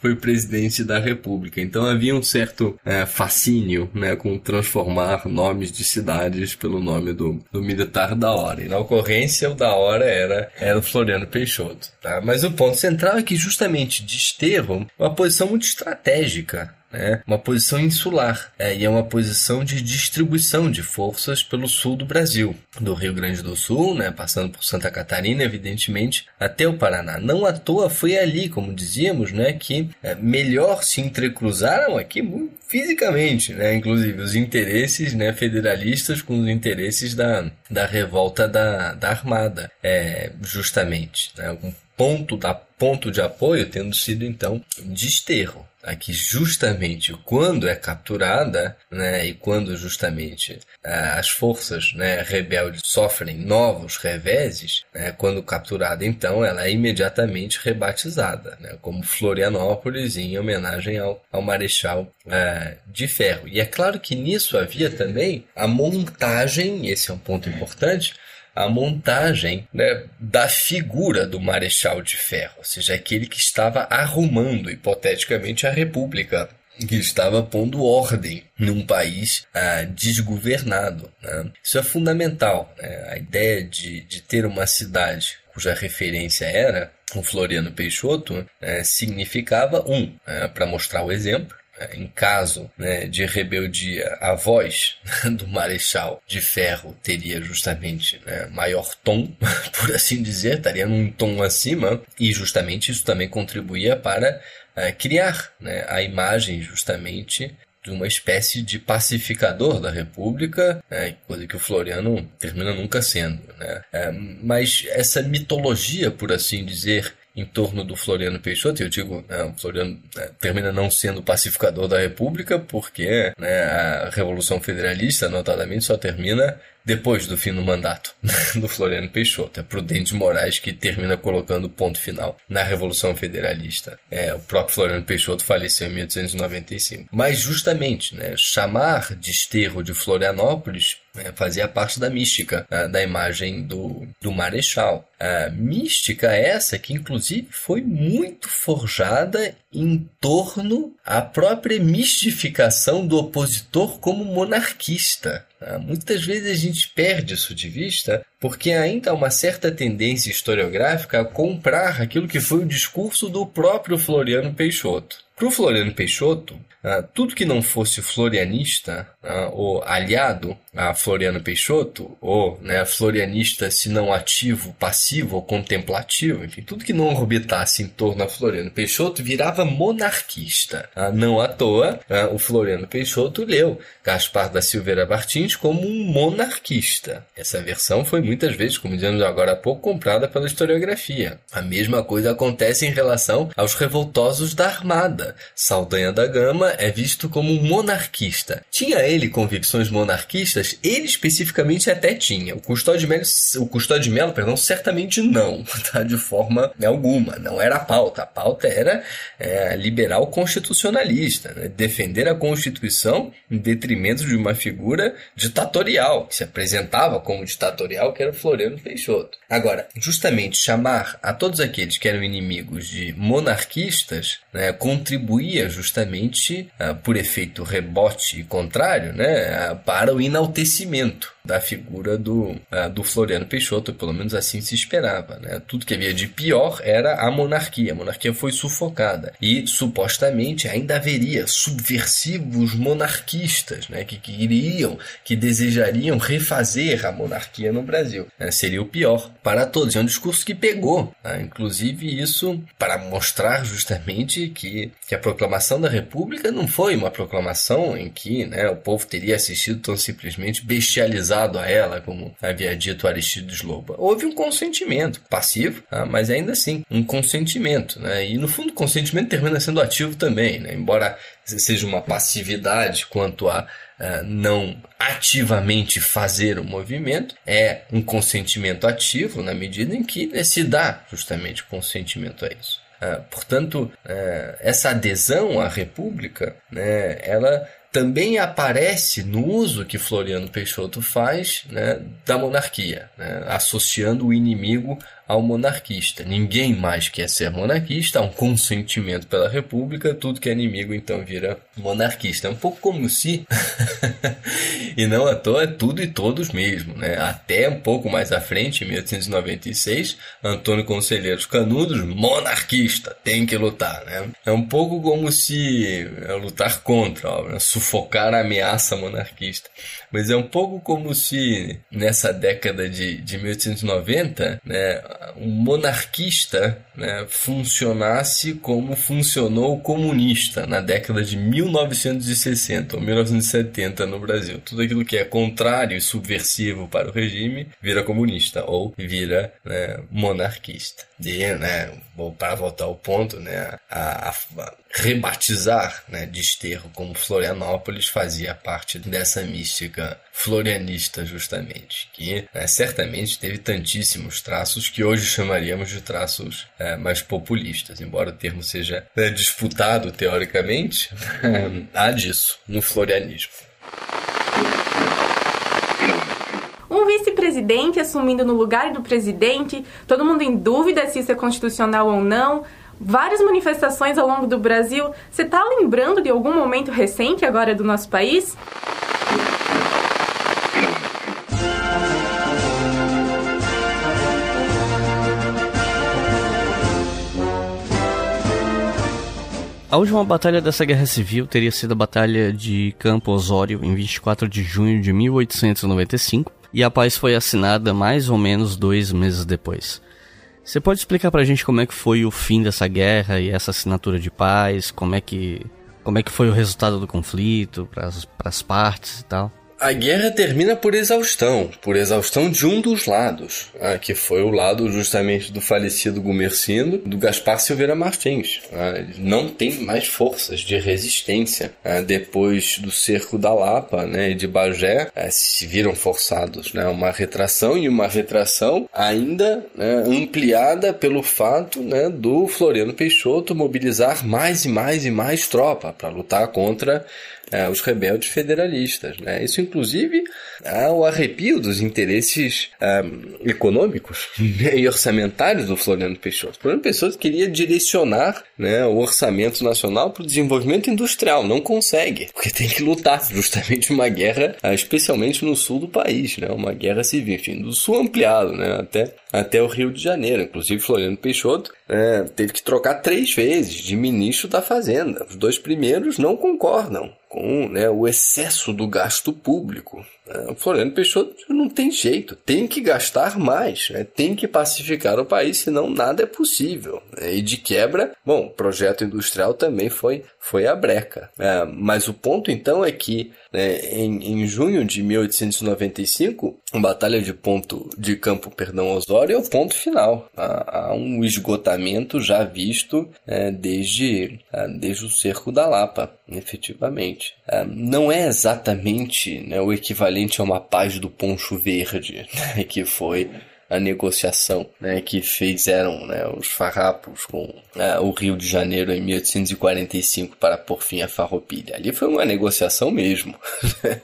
foi presidente da República. Então havia um certo é, fascínio, né, com transformar nomes de cidades pelo nome do, do militar da hora. E na ocorrência o da hora era era o Floriano Peixoto, tá? Mas o ponto central é que justamente Desterro é uma posição muito estratégica né? uma posição insular, é, e é uma posição de distribuição de forças pelo sul do Brasil, do Rio Grande do Sul, né? passando por Santa Catarina, evidentemente, até o Paraná. Não à toa foi ali, como dizíamos, né, que é, melhor se entrecruzaram aqui fisicamente, né? inclusive os interesses né, federalistas com os interesses da, da revolta da, da Armada, é, justamente. Né? Um ponto da ponto de apoio tendo sido então desterro aqui justamente quando é capturada, né, e quando justamente uh, as forças né, rebeldes sofrem novos reveses, né, quando capturada então ela é imediatamente rebatizada, né, como Florianópolis em homenagem ao, ao Marechal uh, de Ferro. E é claro que nisso havia também a montagem, esse é um ponto importante, a montagem né, da figura do Marechal de Ferro, ou seja, aquele que estava arrumando, hipoteticamente, a República que estava pondo ordem num país ah, desgovernado. Né? Isso é fundamental. Né? A ideia de, de ter uma cidade cuja referência era o Floriano Peixoto eh, significava, um, eh, para mostrar o exemplo, em caso né, de rebeldia, a voz (laughs) do Marechal de Ferro teria justamente né, maior tom, (laughs) por assim dizer, estaria num tom acima, e justamente isso também contribuía para uh, criar né, a imagem justamente de uma espécie de pacificador da República, né, coisa que o Floriano termina nunca sendo. Né? É, mas essa mitologia, por assim dizer, em torno do Floriano Peixoto, eu digo, né, Floriano né, termina não sendo pacificador da República, porque né, a Revolução Federalista, notadamente, só termina depois do fim do mandato (laughs) do Floriano Peixoto. É Prudente Moraes que termina colocando ponto final na Revolução Federalista. É, o próprio Floriano Peixoto faleceu em 1895. Mas justamente, né, chamar de esterro de Florianópolis né, fazia parte da mística né, da imagem do, do Marechal. A mística essa que, inclusive, foi muito forjada em torno à própria mistificação do opositor como monarquista. Tá? Muitas vezes a gente perde isso de vista porque ainda há uma certa tendência historiográfica a comprar aquilo que foi o discurso do próprio Floriano Peixoto. Para o Floriano Peixoto, ah, tudo que não fosse florianista uh, ou aliado a Floriano Peixoto, ou né, florianista se não ativo, passivo ou contemplativo, enfim, tudo que não orbitasse em torno a Floriano Peixoto virava monarquista. Uh, não à toa, o Floriano Peixoto leu Gaspar da Silveira Martins como um monarquista. Essa versão foi muitas vezes, como dizemos agora há pouco, comprada pela historiografia. A mesma coisa acontece em relação aos revoltosos da Armada. Saldanha da Gama é visto como um monarquista. Tinha ele convicções monarquistas? Ele especificamente até tinha. O Custódio Melo, o Custódio Melo perdão, certamente não, (laughs) tá? de forma alguma. Não era a pauta. A pauta era é, liberal constitucionalista, né? defender a Constituição em detrimento de uma figura ditatorial, que se apresentava como ditatorial, que era Floriano Peixoto. Agora, justamente chamar a todos aqueles que eram inimigos de monarquistas né, contribuía justamente ah, por efeito rebote contrário, né, ah, para o enaltecimento da figura do, uh, do Floriano Peixoto, pelo menos assim se esperava. Né? Tudo que havia de pior era a monarquia. A monarquia foi sufocada. E supostamente ainda haveria subversivos monarquistas né? que queriam, que desejariam refazer a monarquia no Brasil. Né? Seria o pior para todos. É um discurso que pegou. Né? Inclusive, isso para mostrar justamente que, que a proclamação da República não foi uma proclamação em que né, o povo teria assistido tão simplesmente bestializado a ela, como havia dito Aristides Loba. Houve um consentimento passivo, tá? mas ainda assim, um consentimento. Né? E no fundo, o consentimento termina sendo ativo também, né? embora seja uma passividade quanto a uh, não ativamente fazer o movimento, é um consentimento ativo na medida em que né, se dá justamente consentimento a isso. Uh, portanto, uh, essa adesão à República, né, ela também aparece no uso que Floriano Peixoto faz né, da monarquia, né, associando o inimigo ao monarquista. Ninguém mais quer ser monarquista, há um consentimento pela república, tudo que é inimigo então vira monarquista. É um pouco como se (laughs) e não à toa é tudo e todos mesmo, né? Até um pouco mais à frente, em 1896, Antônio Conselheiros Canudos, monarquista, tem que lutar, né? É um pouco como se é, lutar contra, ó, né? sufocar a ameaça monarquista. Mas é um pouco como se nessa década de, de 1890, né, um monarquista né, funcionasse como funcionou o comunista na década de 1960 ou 1970 no Brasil. Tudo aquilo que é contrário e subversivo para o regime vira comunista ou vira né, monarquista. E, né, para voltar ao ponto, né, a, a rebatizar né, Desterro como Florianópolis fazia parte dessa mística florianista justamente, que né, certamente teve tantíssimos traços que hoje chamaríamos de traços é, mais populistas, embora o termo seja né, disputado teoricamente, (laughs) há disso no florianismo. Um vice-presidente assumindo no lugar do presidente, todo mundo em dúvida se isso é constitucional ou não várias manifestações ao longo do Brasil. Você está lembrando de algum momento recente agora do nosso país? A última batalha dessa guerra civil teria sido a Batalha de Campo Osório, em 24 de junho de 1895, e a paz foi assinada mais ou menos dois meses depois. Você pode explicar pra gente como é que foi o fim dessa guerra e essa assinatura de paz? Como é que, como é que foi o resultado do conflito para as partes e tal? A guerra termina por exaustão, por exaustão de um dos lados, ah, que foi o lado justamente do falecido Gumercindo, do Gaspar Silveira Martins. Ah, não tem mais forças de resistência. Ah, depois do cerco da Lapa né, e de Bagé, ah, se viram forçados né, uma retração e uma retração ainda né, ampliada pelo fato né, do Floriano Peixoto mobilizar mais e mais e mais tropa para lutar contra é, os rebeldes federalistas. Né? Isso, inclusive, é o arrepio dos interesses é, econômicos (laughs) e orçamentários do Floriano Peixoto. O Floriano Peixoto queria direcionar né, o orçamento nacional para o desenvolvimento industrial. Não consegue, porque tem que lutar (laughs) justamente uma guerra, é, especialmente no sul do país, né? uma guerra civil, enfim, do sul ampliado, né? até, até o Rio de Janeiro. Inclusive, Floriano Peixoto é, teve que trocar três vezes de ministro da Fazenda. Os dois primeiros não concordam com né, o excesso do gasto público. É, o Floriano Peixoto não tem jeito, tem que gastar mais, né, tem que pacificar o país, senão nada é possível. Né, e de quebra, bom, projeto industrial também foi, foi a breca. É, mas o ponto então é que né, em, em junho de 1895, a Batalha de Ponto de Campo Perdão Osório é o ponto final. Há, há um esgotamento já visto é, desde, é, desde o cerco da Lapa, efetivamente. Não é exatamente né, o equivalente a uma paz do poncho verde, (laughs) né, que foi a negociação né, que fizeram né, os farrapos com né, o Rio de Janeiro em 1845 para por fim a farroupilha. Ali foi uma negociação mesmo.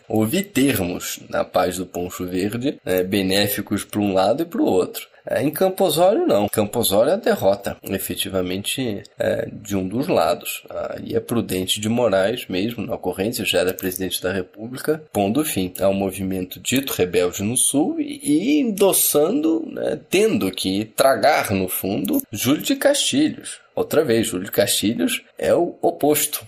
Houve termos na paz do Poncho Verde, né, benéficos para um lado e para o outro. É, em Camposório, não. Camposório é a derrota, efetivamente, é, de um dos lados. Aí é Prudente de Moraes, mesmo na ocorrência, já era presidente da República, pondo fim ao movimento dito rebelde no Sul e, endossando, né, tendo que tragar, no fundo, Júlio de Castilhos. Outra vez, Júlio Castilhos é o oposto,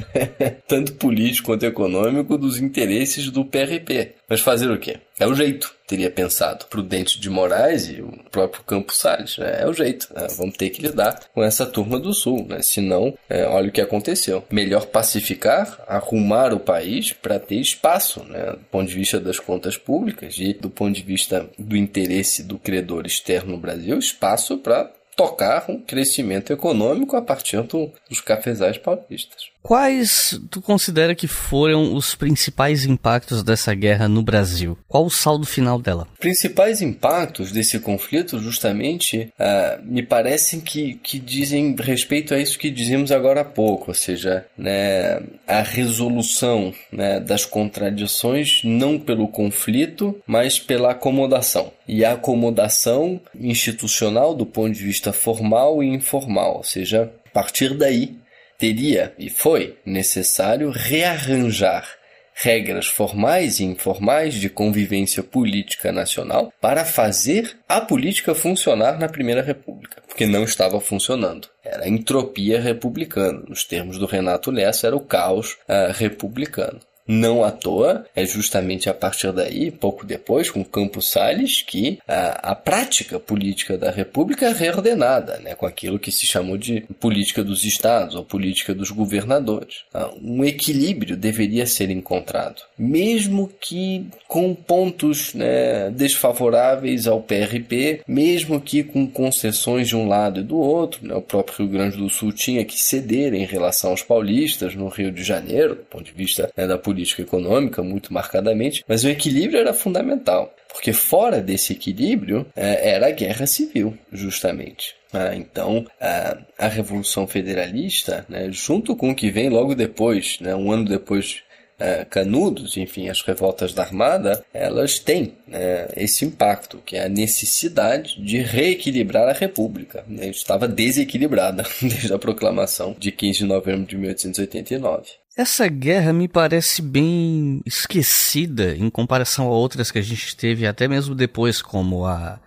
(laughs) tanto político quanto econômico, dos interesses do PRP. Mas fazer o quê? É o jeito, teria pensado. Prudente de Moraes e o próprio Campos Salles. Né? É o jeito. Né? Vamos ter que lidar com essa turma do Sul. Né? Senão, é, olha o que aconteceu. Melhor pacificar, arrumar o país para ter espaço, né? do ponto de vista das contas públicas e do ponto de vista do interesse do credor externo no Brasil, espaço para tocar um crescimento econômico a partir do, dos cafezais paulistas. Quais tu considera que foram os principais impactos dessa guerra no Brasil? Qual o saldo final dela? Principais impactos desse conflito, justamente, uh, me parecem que, que dizem respeito a isso que dizemos agora há pouco, ou seja, né, a resolução né, das contradições não pelo conflito, mas pela acomodação. E a acomodação institucional do ponto de vista formal e informal, ou seja, a partir daí teria e foi necessário rearranjar regras formais e informais de convivência política nacional para fazer a política funcionar na Primeira República, porque não estava funcionando. Era a entropia republicana. Nos termos do Renato Lessa, era o caos uh, republicano. Não à toa, é justamente a partir daí, pouco depois, com Campos Salles, que a, a prática política da República é reordenada, né, com aquilo que se chamou de política dos estados ou política dos governadores. Ah, um equilíbrio deveria ser encontrado, mesmo que com pontos né, desfavoráveis ao PRP, mesmo que com concessões de um lado e do outro. Né, o próprio Rio Grande do Sul tinha que ceder em relação aos paulistas no Rio de Janeiro, do ponto de vista né, da política política econômica muito marcadamente, mas o equilíbrio era fundamental, porque fora desse equilíbrio é, era a guerra civil, justamente. Ah, então, a, Revolução Federalista, né, junto com o que vem logo depois, né, um ano depois é, Canudos, enfim, as revoltas da Armada, elas têm né, esse impacto, que é a necessidade de reequilibrar a República. Né, estava desequilibrada (laughs) desde a proclamação de 15 de novembro de 1889. Essa guerra me parece bem esquecida em comparação a outras que a gente teve até mesmo depois, como a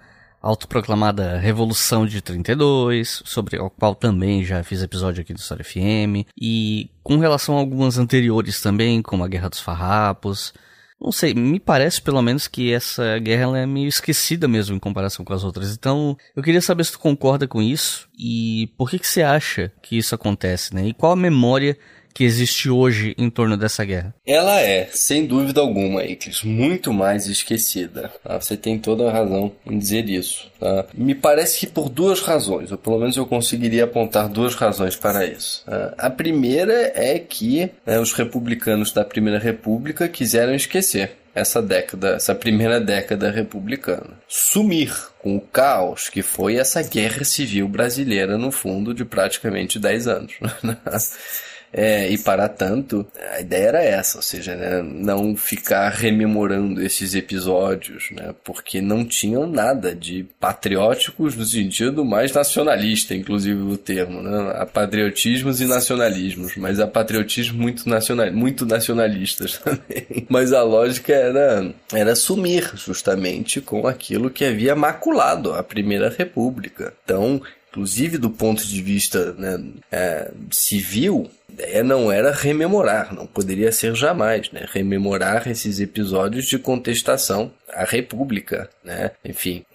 autoproclamada Revolução de 32, sobre o qual também já fiz episódio aqui do História FM, e com relação a algumas anteriores também, como a Guerra dos Farrapos. Não sei, me parece pelo menos que essa guerra é meio esquecida mesmo em comparação com as outras. Então, eu queria saber se tu concorda com isso e por que que você acha que isso acontece, né? E qual a memória que existe hoje em torno dessa guerra? Ela é, sem dúvida alguma, Iclis, muito mais esquecida. Tá? Você tem toda a razão em dizer isso. Tá? Me parece que por duas razões, ou pelo menos eu conseguiria apontar duas razões para isso. Tá? A primeira é que né, os republicanos da Primeira República quiseram esquecer essa década, essa primeira década republicana. Sumir com o caos que foi essa guerra civil brasileira, no fundo, de praticamente 10 anos. (laughs) É, e para tanto, a ideia era essa, ou seja, né, não ficar rememorando esses episódios, né, porque não tinham nada de patrióticos no sentido mais nacionalista, inclusive o termo, né, há patriotismos e nacionalismos, mas há patriotismos muito, nacional, muito nacionalistas (laughs) também. Mas a lógica era, era sumir justamente com aquilo que havia maculado a Primeira República. Então, inclusive do ponto de vista né, é, civil, ideia não era rememorar, não poderia ser jamais, né? Rememorar esses episódios de contestação à República, né? Enfim,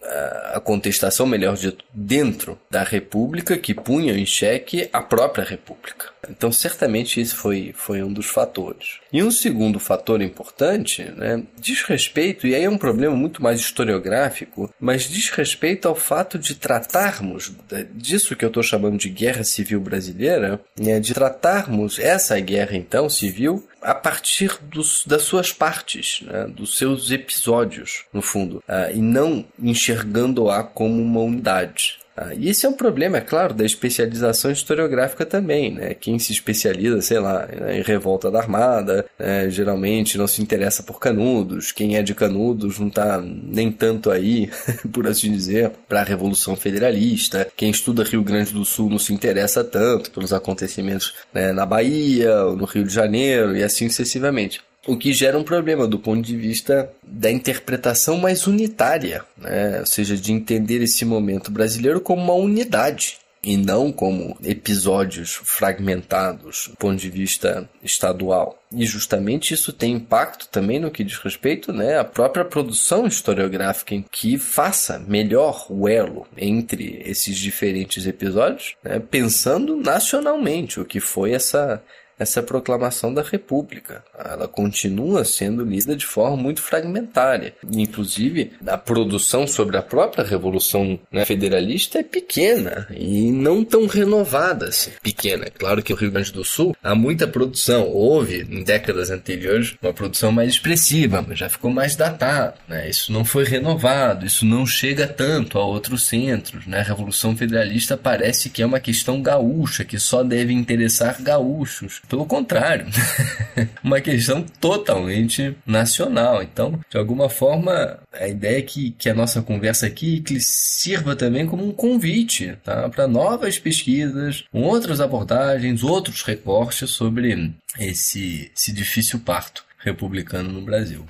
a contestação, melhor dito, dentro da República que punha em xeque a própria República. Então, certamente esse foi, foi um dos fatores. E um segundo fator importante, né, diz respeito, e aí é um problema muito mais historiográfico, mas diz respeito ao fato de tratarmos disso que eu estou chamando de guerra civil brasileira, né, de tratarmos essa guerra, então, civil, a partir dos, das suas partes, né, dos seus episódios, no fundo, uh, e não enxergando-a como uma unidade. Ah, e esse é um problema, é claro, da especialização historiográfica também, né? Quem se especializa, sei lá, em revolta da Armada, né? geralmente não se interessa por Canudos. Quem é de Canudos não está nem tanto aí, (laughs) por assim dizer, para a Revolução Federalista. Quem estuda Rio Grande do Sul não se interessa tanto pelos acontecimentos né, na Bahia, no Rio de Janeiro e assim sucessivamente o que gera um problema do ponto de vista da interpretação mais unitária, né? ou seja, de entender esse momento brasileiro como uma unidade e não como episódios fragmentados do ponto de vista estadual. E justamente isso tem impacto também no que diz respeito né, à própria produção historiográfica em que faça melhor o elo entre esses diferentes episódios, né, pensando nacionalmente o que foi essa essa proclamação da República. Ela continua sendo lida de forma muito fragmentária. Inclusive, a produção sobre a própria Revolução né, Federalista é pequena e não tão renovada assim. Pequena. É claro que o Rio Grande do Sul há muita produção. Houve, em décadas anteriores, uma produção mais expressiva, mas já ficou mais datado. Né? Isso não foi renovado, isso não chega tanto a outros centros. Né? A Revolução Federalista parece que é uma questão gaúcha, que só deve interessar gaúchos. Pelo contrário, (laughs) uma questão totalmente nacional. Então, de alguma forma, a ideia é que, que a nossa conversa aqui sirva também como um convite tá? para novas pesquisas, outras abordagens, outros recortes sobre esse, esse difícil parto republicano no Brasil.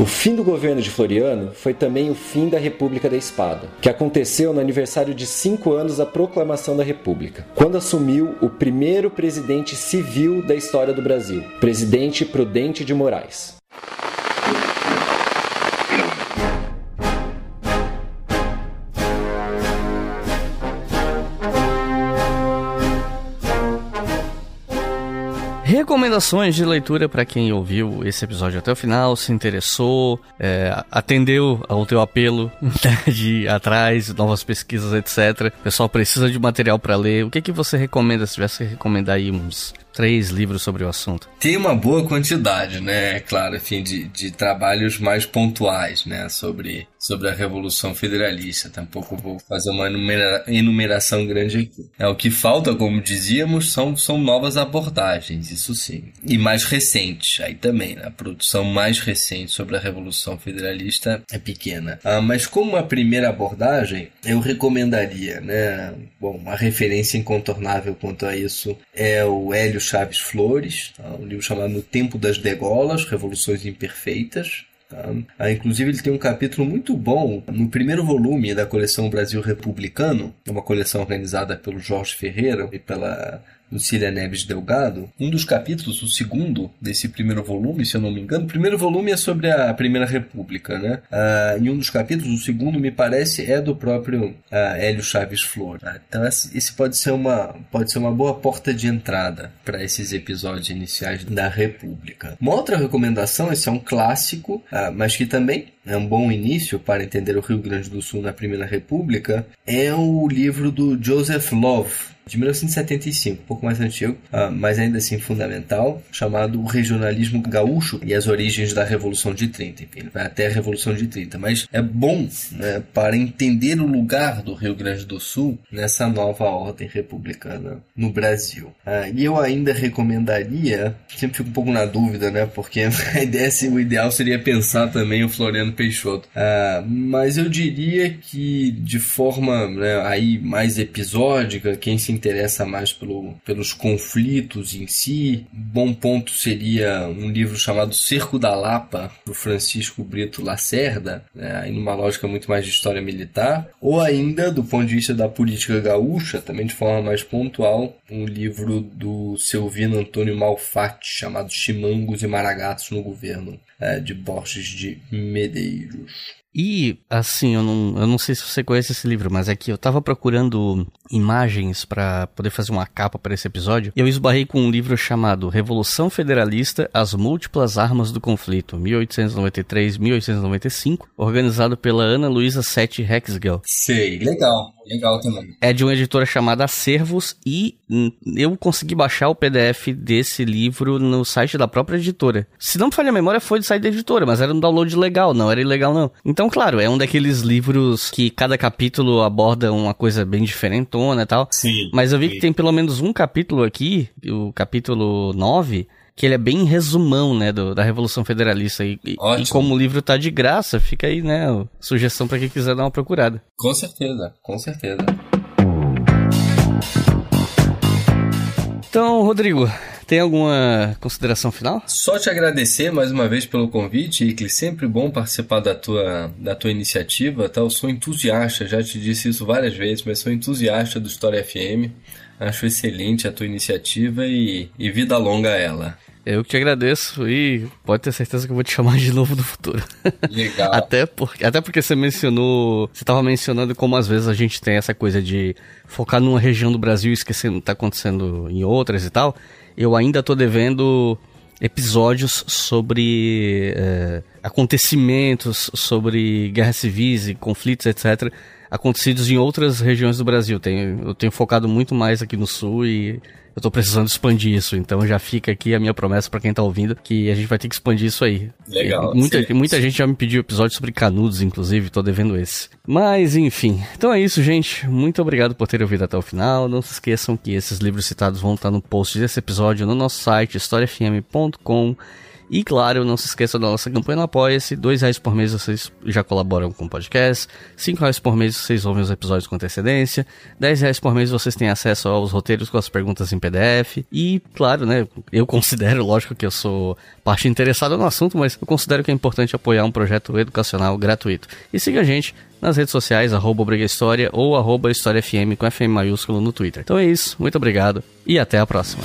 O fim do governo de Floriano foi também o fim da República da Espada, que aconteceu no aniversário de cinco anos da proclamação da República, quando assumiu o primeiro presidente civil da história do Brasil, presidente Prudente de Moraes. Recomendações de leitura para quem ouviu esse episódio até o final, se interessou, é, atendeu ao teu apelo né, de ir atrás, novas pesquisas, etc. O pessoal precisa de material para ler. O que, que você recomenda se tivesse que recomendar aí uns três livros sobre o assunto. Tem uma boa quantidade, né? Claro, enfim, de, de trabalhos mais pontuais, né? Sobre, sobre a Revolução Federalista. Tampouco vou fazer uma enumera, enumeração grande aqui. É, o que falta, como dizíamos, são, são novas abordagens, isso sim. E mais recentes, aí também, né? A produção mais recente sobre a Revolução Federalista é pequena. Ah, mas como a primeira abordagem, eu recomendaria, né? Bom, uma referência incontornável quanto a isso é o Hélio Chaves Flores, tá? um livro chamado No Tempo das Degolas, Revoluções Imperfeitas. Tá? Ah, inclusive, ele tem um capítulo muito bom no primeiro volume da coleção Brasil Republicano, uma coleção organizada pelo Jorge Ferreira e pela Lucília Neves Delgado, um dos capítulos, o segundo desse primeiro volume, se eu não me engano, o primeiro volume é sobre a Primeira República, né? Ah, em um dos capítulos, o segundo, me parece, é do próprio ah, Hélio Chaves Flor. Ah, então, esse pode ser uma, pode ser uma boa porta de entrada para esses episódios iniciais da República. Uma outra recomendação, esse é um clássico, ah, mas que também é um bom início para entender o Rio Grande do Sul na Primeira República, é o livro do Joseph Love, de 1975, um pouco mais antigo, uh, mas ainda assim fundamental, chamado Regionalismo Gaúcho e as Origens da Revolução de 30. Enfim, ele vai até a Revolução de 30. Mas é bom né, para entender o lugar do Rio Grande do Sul nessa nova ordem republicana no Brasil. Uh, e eu ainda recomendaria, sempre fico um pouco na dúvida, né, porque (laughs) a ideia, o ideal seria pensar também o Floriano Peixoto. Uh, mas eu diria que de forma né, aí mais episódica, quem se interessa mais pelo, pelos conflitos em si. Bom ponto seria um livro chamado Cerco da Lapa, do Francisco Brito Lacerda, né, numa lógica muito mais de história militar. Ou ainda, do ponto de vista da política gaúcha, também de forma mais pontual, um livro do Silvino Antônio Malfatti, chamado Chimangos e Maragatos no Governo, é, de Borges de Medeiros. E, assim, eu não, eu não sei se você conhece esse livro, mas é que eu tava procurando imagens para poder fazer uma capa para esse episódio e eu esbarrei com um livro chamado Revolução Federalista: As Múltiplas Armas do Conflito, 1893-1895, organizado pela Ana Luísa Sete Hexgel. Sei, legal. Legal também. É de uma editora chamada Acervos e eu consegui baixar o PDF desse livro no site da própria editora. Se não me falha a memória, foi do site da editora, mas era um download legal, não era ilegal não. Então, claro, é um daqueles livros que cada capítulo aborda uma coisa bem diferentona e tal. Sim. Mas eu vi sim. que tem pelo menos um capítulo aqui, o capítulo 9, que ele é bem resumão, né, do, da Revolução Federalista. E, e, como o livro tá de graça, fica aí, né, sugestão para quem quiser dar uma procurada. Com certeza, com certeza. Então, Rodrigo, tem alguma consideração final? Só te agradecer mais uma vez pelo convite, Icli. Sempre bom participar da tua, da tua iniciativa. Tá? Eu sou entusiasta, já te disse isso várias vezes, mas sou entusiasta do História FM. Acho excelente a tua iniciativa e, e vida longa a ela. Eu que te agradeço e pode ter certeza que eu vou te chamar de novo no futuro. Legal. (laughs) até, porque, até porque você mencionou, você estava mencionando como às vezes a gente tem essa coisa de focar numa região do Brasil e esquecendo o que está acontecendo em outras e tal. Eu ainda estou devendo episódios sobre é, acontecimentos, sobre guerras civis e conflitos, etc., acontecidos em outras regiões do Brasil. Tenho, eu tenho focado muito mais aqui no Sul e eu tô precisando expandir isso, então já fica aqui a minha promessa para quem tá ouvindo que a gente vai ter que expandir isso aí. Legal. muita, muita gente já me pediu episódio sobre canudos, inclusive, tô devendo esse. Mas enfim, então é isso, gente. Muito obrigado por terem ouvido até o final. Não se esqueçam que esses livros citados vão estar no post desse episódio no nosso site historiafm.com E claro, não se esqueça da nossa campanha no Apoia-se. Dois reais por mês vocês já colaboram com o podcast. Cinco reais por mês vocês ouvem os episódios com antecedência. Dez reais por mês vocês têm acesso aos roteiros com as perguntas em PDF. E, claro, né, eu considero, lógico que eu sou parte interessada no assunto, mas eu considero que é importante apoiar um projeto educacional gratuito. E siga a gente nas redes sociais, arroba Briga História ou arroba História FM com FM maiúsculo no Twitter. Então é isso, muito obrigado e até a próxima.